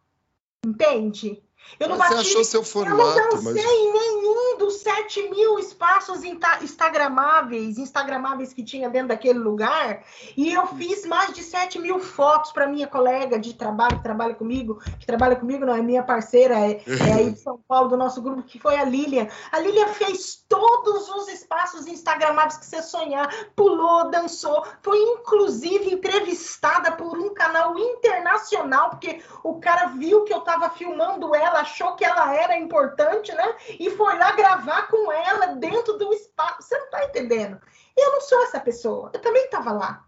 [SPEAKER 1] Entende?
[SPEAKER 2] Eu não bati, Você achou seu formato,
[SPEAKER 1] eu não dancei mas... em nenhum dos 7 mil espaços instagramáveis, instagramáveis que tinha dentro daquele lugar. E eu fiz mais de 7 mil fotos para minha colega de trabalho que trabalha comigo, que trabalha comigo, não é minha parceira, é, é aí de São Paulo, do nosso grupo, que foi a Lilian. A Lilian fez todos os espaços instagramáveis que você sonhar, pulou, dançou, foi inclusive entrevistada por um canal internacional, porque o cara viu que eu estava filmando ela achou que ela era importante, né? E foi lá gravar com ela dentro do espaço. Você não tá entendendo? Eu não sou essa pessoa. Eu também estava lá.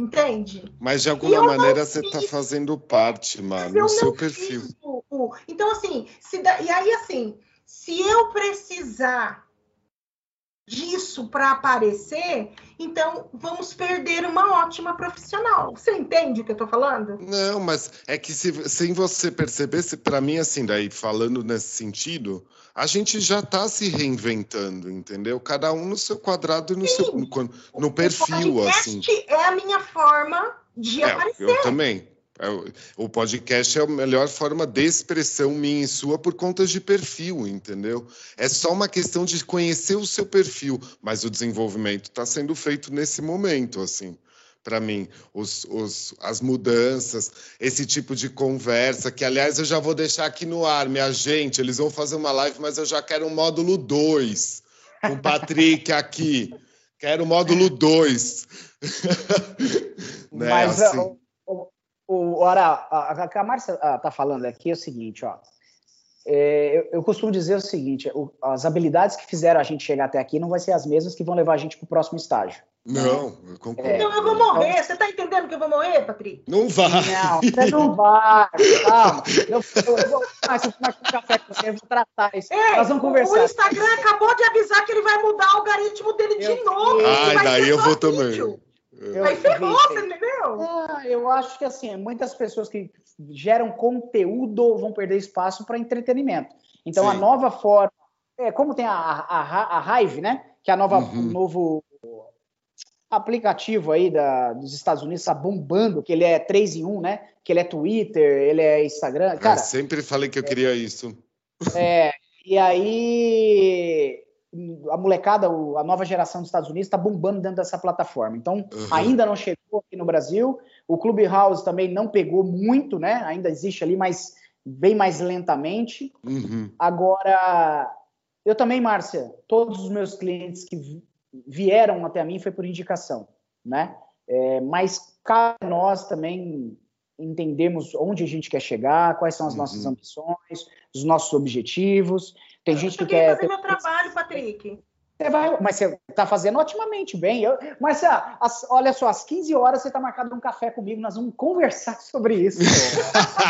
[SPEAKER 1] Entende?
[SPEAKER 2] Mas de alguma maneira você está fazendo parte, mano, no seu perfil.
[SPEAKER 1] Então, assim, se da... e aí, assim, se eu precisar disso para aparecer, então vamos perder uma ótima profissional. Você entende o que eu estou falando?
[SPEAKER 2] Não, mas é que se, sem você perceber, para mim, assim, daí falando nesse sentido, a gente já está se reinventando, entendeu? Cada um no seu quadrado e no Sim. seu no, no perfil, o assim.
[SPEAKER 1] É a minha forma de é, aparecer.
[SPEAKER 2] Eu também. É, o podcast é a melhor forma de expressão minha e sua por conta de perfil, entendeu? É só uma questão de conhecer o seu perfil, mas o desenvolvimento está sendo feito nesse momento, assim para mim, os, os, as mudanças, esse tipo de conversa, que aliás eu já vou deixar aqui no ar, minha gente, eles vão fazer uma live, mas eu já quero um módulo 2, com o Patrick aqui, quero o módulo 2.
[SPEAKER 3] né? Mas assim o, ora, a, a, a Márcia está falando aqui é o seguinte, ó. É, eu, eu, costumo dizer o seguinte: o, as habilidades que fizeram a gente chegar até aqui não vai ser as mesmas que vão levar a gente para o próximo estágio.
[SPEAKER 2] Não, eu concordo.
[SPEAKER 1] Então eu vou morrer. Você está entendendo que eu vou morrer, Patrick?
[SPEAKER 2] Não vai.
[SPEAKER 3] Não, você não vai. Calma. Eu, eu, eu vou mais um café com você, eu vou tratar isso.
[SPEAKER 1] Ei, Nós vamos conversar. O Instagram acabou de avisar que ele vai mudar o algoritmo dele de novo.
[SPEAKER 2] Ah, daí eu vou também. Eu,
[SPEAKER 1] Aí ferrou, você entendeu?
[SPEAKER 3] Ah, eu acho que assim, muitas pessoas que geram conteúdo vão perder espaço para entretenimento. Então Sim. a nova forma, é, como tem a, a, a Hive, né? Que é a nova uhum. novo aplicativo aí da, dos Estados Unidos está bombando, que ele é 3 em 1, né? Que ele é Twitter, ele é Instagram. Cara,
[SPEAKER 2] eu sempre falei que eu queria isso.
[SPEAKER 3] É, e aí a molecada, a nova geração dos Estados Unidos está bombando dentro dessa plataforma. Então, uhum. ainda não chegou aqui no Brasil. O Clubhouse também não pegou muito, né? Ainda existe ali, mas bem mais lentamente. Uhum. Agora, eu também, Márcia, todos os meus clientes que vieram até mim foi por indicação, né? É, mas cabe a nós também entendermos onde a gente quer chegar, quais são as uhum. nossas ambições, os nossos objetivos. Tem gente que quer.
[SPEAKER 1] fazer meu trabalho, Patrick.
[SPEAKER 3] Você vai, mas você está fazendo otimamente bem. Eu, mas as, olha só, às 15 horas você está marcado um café comigo, nós vamos conversar sobre isso.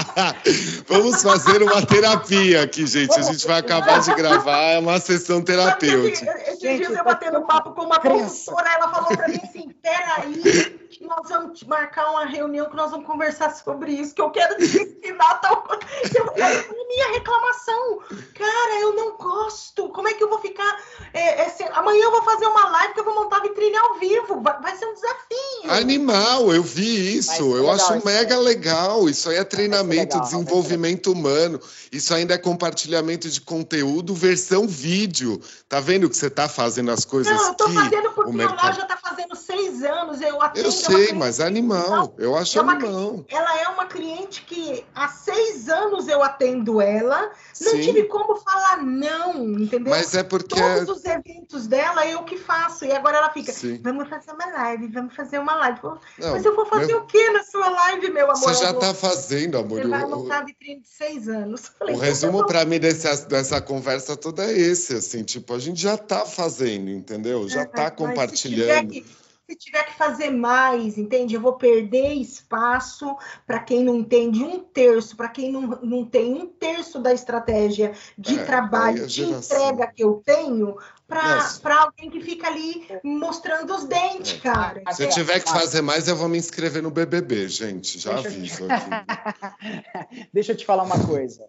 [SPEAKER 2] vamos fazer uma terapia aqui, gente. A gente vai acabar de gravar é uma sessão terapêutica.
[SPEAKER 1] Esses dias eu batendo papo com uma professora, ela falou para mim assim: peraí nós vamos marcar uma reunião que nós vamos conversar sobre isso, que eu quero te ensinar tal coisa. Eu, minha reclamação. Cara, eu não gosto. Como é que eu vou ficar. É, é, amanhã eu vou fazer uma live que eu vou montar vitrine ao vivo. Vai, vai ser um desafio.
[SPEAKER 2] Animal, eu vi isso. Eu legal, acho mega legal. Isso aí é treinamento, legal, desenvolvimento humano. Isso ainda é compartilhamento de conteúdo, versão vídeo. Tá vendo que você tá fazendo as coisas Não, eu tô
[SPEAKER 1] fazendo porque a loja tá fazendo seis anos. Eu atendo
[SPEAKER 2] eu sei, mas é animal. Eu acho é animal.
[SPEAKER 1] ela é uma cliente que há seis anos eu atendo ela. Não Sim. tive como falar não, entendeu?
[SPEAKER 2] Mas é porque.
[SPEAKER 1] Todos os eventos dela eu que faço. E agora ela fica, Sim. vamos fazer uma live, vamos fazer uma live. Não, mas eu vou fazer meu... o que na sua live, meu amor?
[SPEAKER 2] Você já está fazendo, amor.
[SPEAKER 1] Você vai montar de seis anos.
[SPEAKER 2] Falei, o resumo para mim desse, dessa conversa toda é esse, assim, tipo, a gente já está fazendo, entendeu? Já está compartilhando
[SPEAKER 1] se tiver que fazer mais, entende? Eu vou perder espaço para quem não entende um terço, para quem não, não tem um terço da estratégia de é, trabalho, de entrega que eu tenho, para alguém que fica ali mostrando os dentes, é. cara.
[SPEAKER 2] Se eu tiver que fazer mais, eu vou me inscrever no BBB, gente. Já Deixa aviso eu... aqui.
[SPEAKER 3] Deixa eu te falar uma coisa,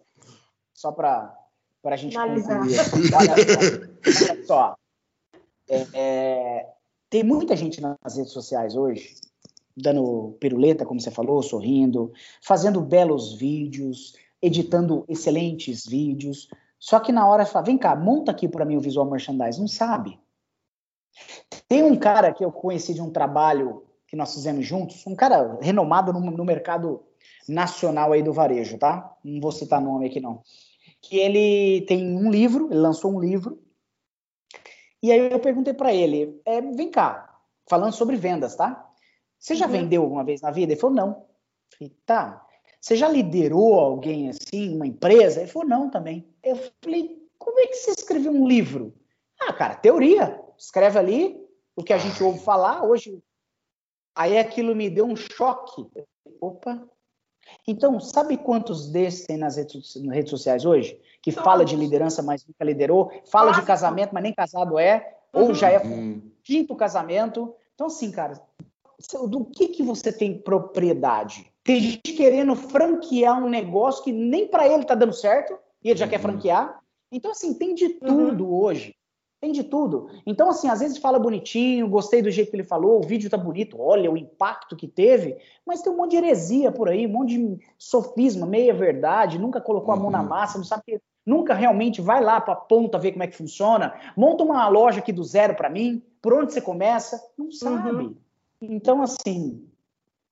[SPEAKER 3] só para a gente concluir. Olha só. Olha só. É, é, tem muita gente nas redes sociais hoje, dando piruleta, como você falou, sorrindo, fazendo belos vídeos, editando excelentes vídeos. Só que na hora fala, vem cá, monta aqui para mim o visual merchandising. Não sabe. Tem um cara que eu conheci de um trabalho que nós fizemos juntos, um cara renomado no, no mercado nacional aí do varejo, tá? Não vou citar nome aqui não. Que ele tem um livro, ele lançou um livro e aí eu perguntei para ele, é, vem cá, falando sobre vendas, tá? Você já uhum. vendeu alguma vez na vida? Ele falou, não. Eu falei, tá. Você já liderou alguém assim, uma empresa? Ele falou, não também. Eu falei, como é que você escreveu um livro? Ah, cara, teoria. Escreve ali o que a gente ouve falar hoje. Aí aquilo me deu um choque. Opa. Então, sabe quantos desses tem nas redes, nas redes sociais hoje? que fala de liderança, mas nunca liderou, fala de casamento, mas nem casado é, ou uhum. já é uhum. quinto casamento. Então, assim, cara, do que, que você tem propriedade? Tem gente querendo franquear um negócio que nem para ele tá dando certo, e ele já uhum. quer franquear. Então, assim, tem de uhum. tudo uhum. hoje. Tem de tudo. Então, assim, às vezes fala bonitinho, gostei do jeito que ele falou, o vídeo tá bonito, olha o impacto que teve, mas tem um monte de heresia por aí, um monte de sofisma, meia verdade, nunca colocou a mão na massa, não sabe que nunca realmente vai lá para a ponta ver como é que funciona, monta uma loja aqui do zero para mim, por onde você começa, não sabe. Uhum. Então, assim,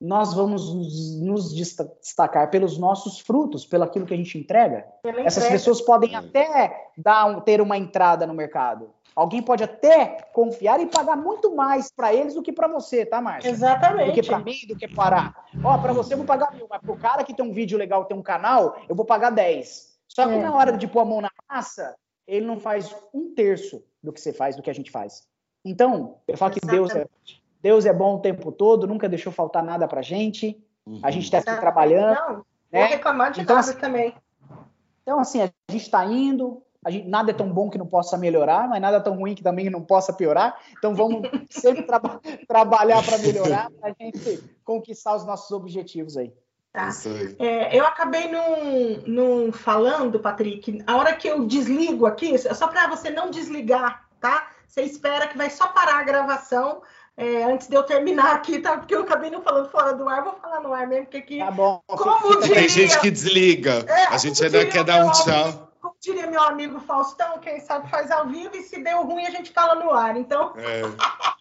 [SPEAKER 3] nós vamos nos destacar pelos nossos frutos, pelo aquilo que a gente entrega. Pela Essas entrega. pessoas podem até dar um, ter uma entrada no mercado. Alguém pode até confiar e pagar muito mais para eles do que para você, tá, Márcia?
[SPEAKER 1] Exatamente.
[SPEAKER 3] Do que para mim, do que para. Ó, para você eu vou pagar mil, mas para o cara que tem um vídeo legal, tem um canal, eu vou pagar 10. Só que é. na hora de pôr a mão na massa, ele não faz um terço do que você faz, do que a gente faz. Então, eu falo que Deus é, Deus é bom o tempo todo, nunca deixou faltar nada pra gente. Uhum. A gente está aqui trabalhando. Não,
[SPEAKER 1] né? vou reclamar de então, nada assim, também.
[SPEAKER 3] Então, assim, a gente está indo, Gente, nada é tão bom que não possa melhorar, mas nada é tão ruim que também não possa piorar. Então vamos sempre tra trabalhar para melhorar, para a gente conquistar os nossos objetivos aí.
[SPEAKER 1] Tá. É, eu acabei não, falando, Patrick, a hora que eu desligo aqui, é só para você não desligar, tá? Você espera que vai só parar a gravação é, antes de eu terminar aqui, tá? Porque eu acabei não falando fora do ar, vou falar no ar mesmo, porque aqui.
[SPEAKER 3] Tá bom.
[SPEAKER 2] Como diria, Tem gente que desliga. É, a gente ainda quer dar um tchau.
[SPEAKER 1] como diria meu amigo Faustão, quem sabe faz ao vivo, e se deu ruim, a gente fala no ar. Então. É.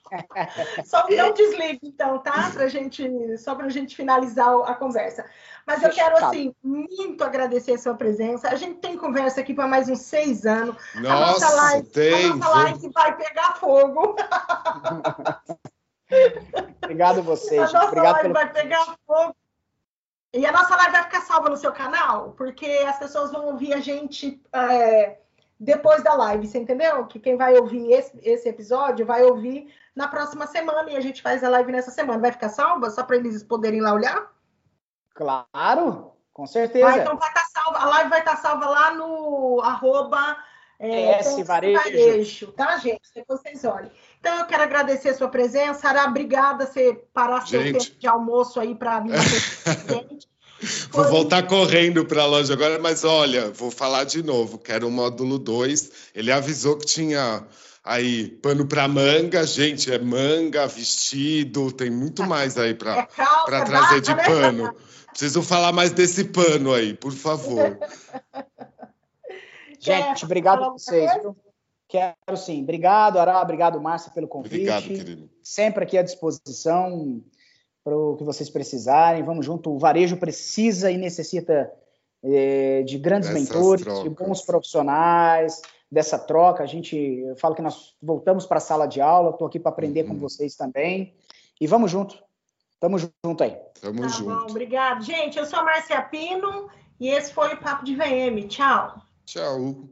[SPEAKER 1] Só não desligue, então, tá? Pra gente, só para a gente finalizar a conversa. Mas eu quero, assim, muito agradecer a sua presença. A gente tem conversa aqui para mais uns seis anos.
[SPEAKER 2] Nossa, a nossa live, tem. A
[SPEAKER 1] nossa live vai pegar fogo.
[SPEAKER 3] Obrigado vocês.
[SPEAKER 1] A nossa
[SPEAKER 3] Obrigado
[SPEAKER 1] live pelo... vai pegar fogo. E a nossa live vai ficar salva no seu canal, porque as pessoas vão ouvir a gente é, depois da live, você entendeu? Que quem vai ouvir esse, esse episódio vai ouvir na próxima semana e a gente faz a live nessa semana. Vai ficar salva só para eles poderem lá olhar?
[SPEAKER 3] Claro, com certeza. Ah,
[SPEAKER 1] então vai estar tá salva, a live vai estar tá salva lá no arroba
[SPEAKER 3] é, S varejo. varejo.
[SPEAKER 1] tá, gente? Depois vocês olhem. Então eu quero agradecer a sua presença. Ara, obrigada você parar seu tempo de almoço aí para vir
[SPEAKER 2] Vou voltar correndo para a loja agora, mas olha, vou falar de novo. Quero o módulo 2. Ele avisou que tinha aí pano para manga, gente, é manga, vestido, tem muito mais aí para é trazer de né? pano. Preciso falar mais desse pano aí, por favor.
[SPEAKER 3] Gente, obrigado a vocês. Quero sim. Obrigado, Ará. Obrigado, Márcia, pelo convite.
[SPEAKER 2] Obrigado, querido.
[SPEAKER 3] Sempre aqui à disposição para o que vocês precisarem. Vamos junto. O varejo precisa e necessita é, de grandes Essas mentores, trocas. de bons profissionais, dessa troca. A gente, eu falo que nós voltamos para a sala de aula. Estou aqui para aprender uhum. com vocês também. E vamos junto. Tamo junto aí.
[SPEAKER 2] Tamo tá junto.
[SPEAKER 1] Bom, obrigado. Gente, eu sou a Márcia Pino e esse foi o Papo de VM. Tchau.
[SPEAKER 2] Tchau.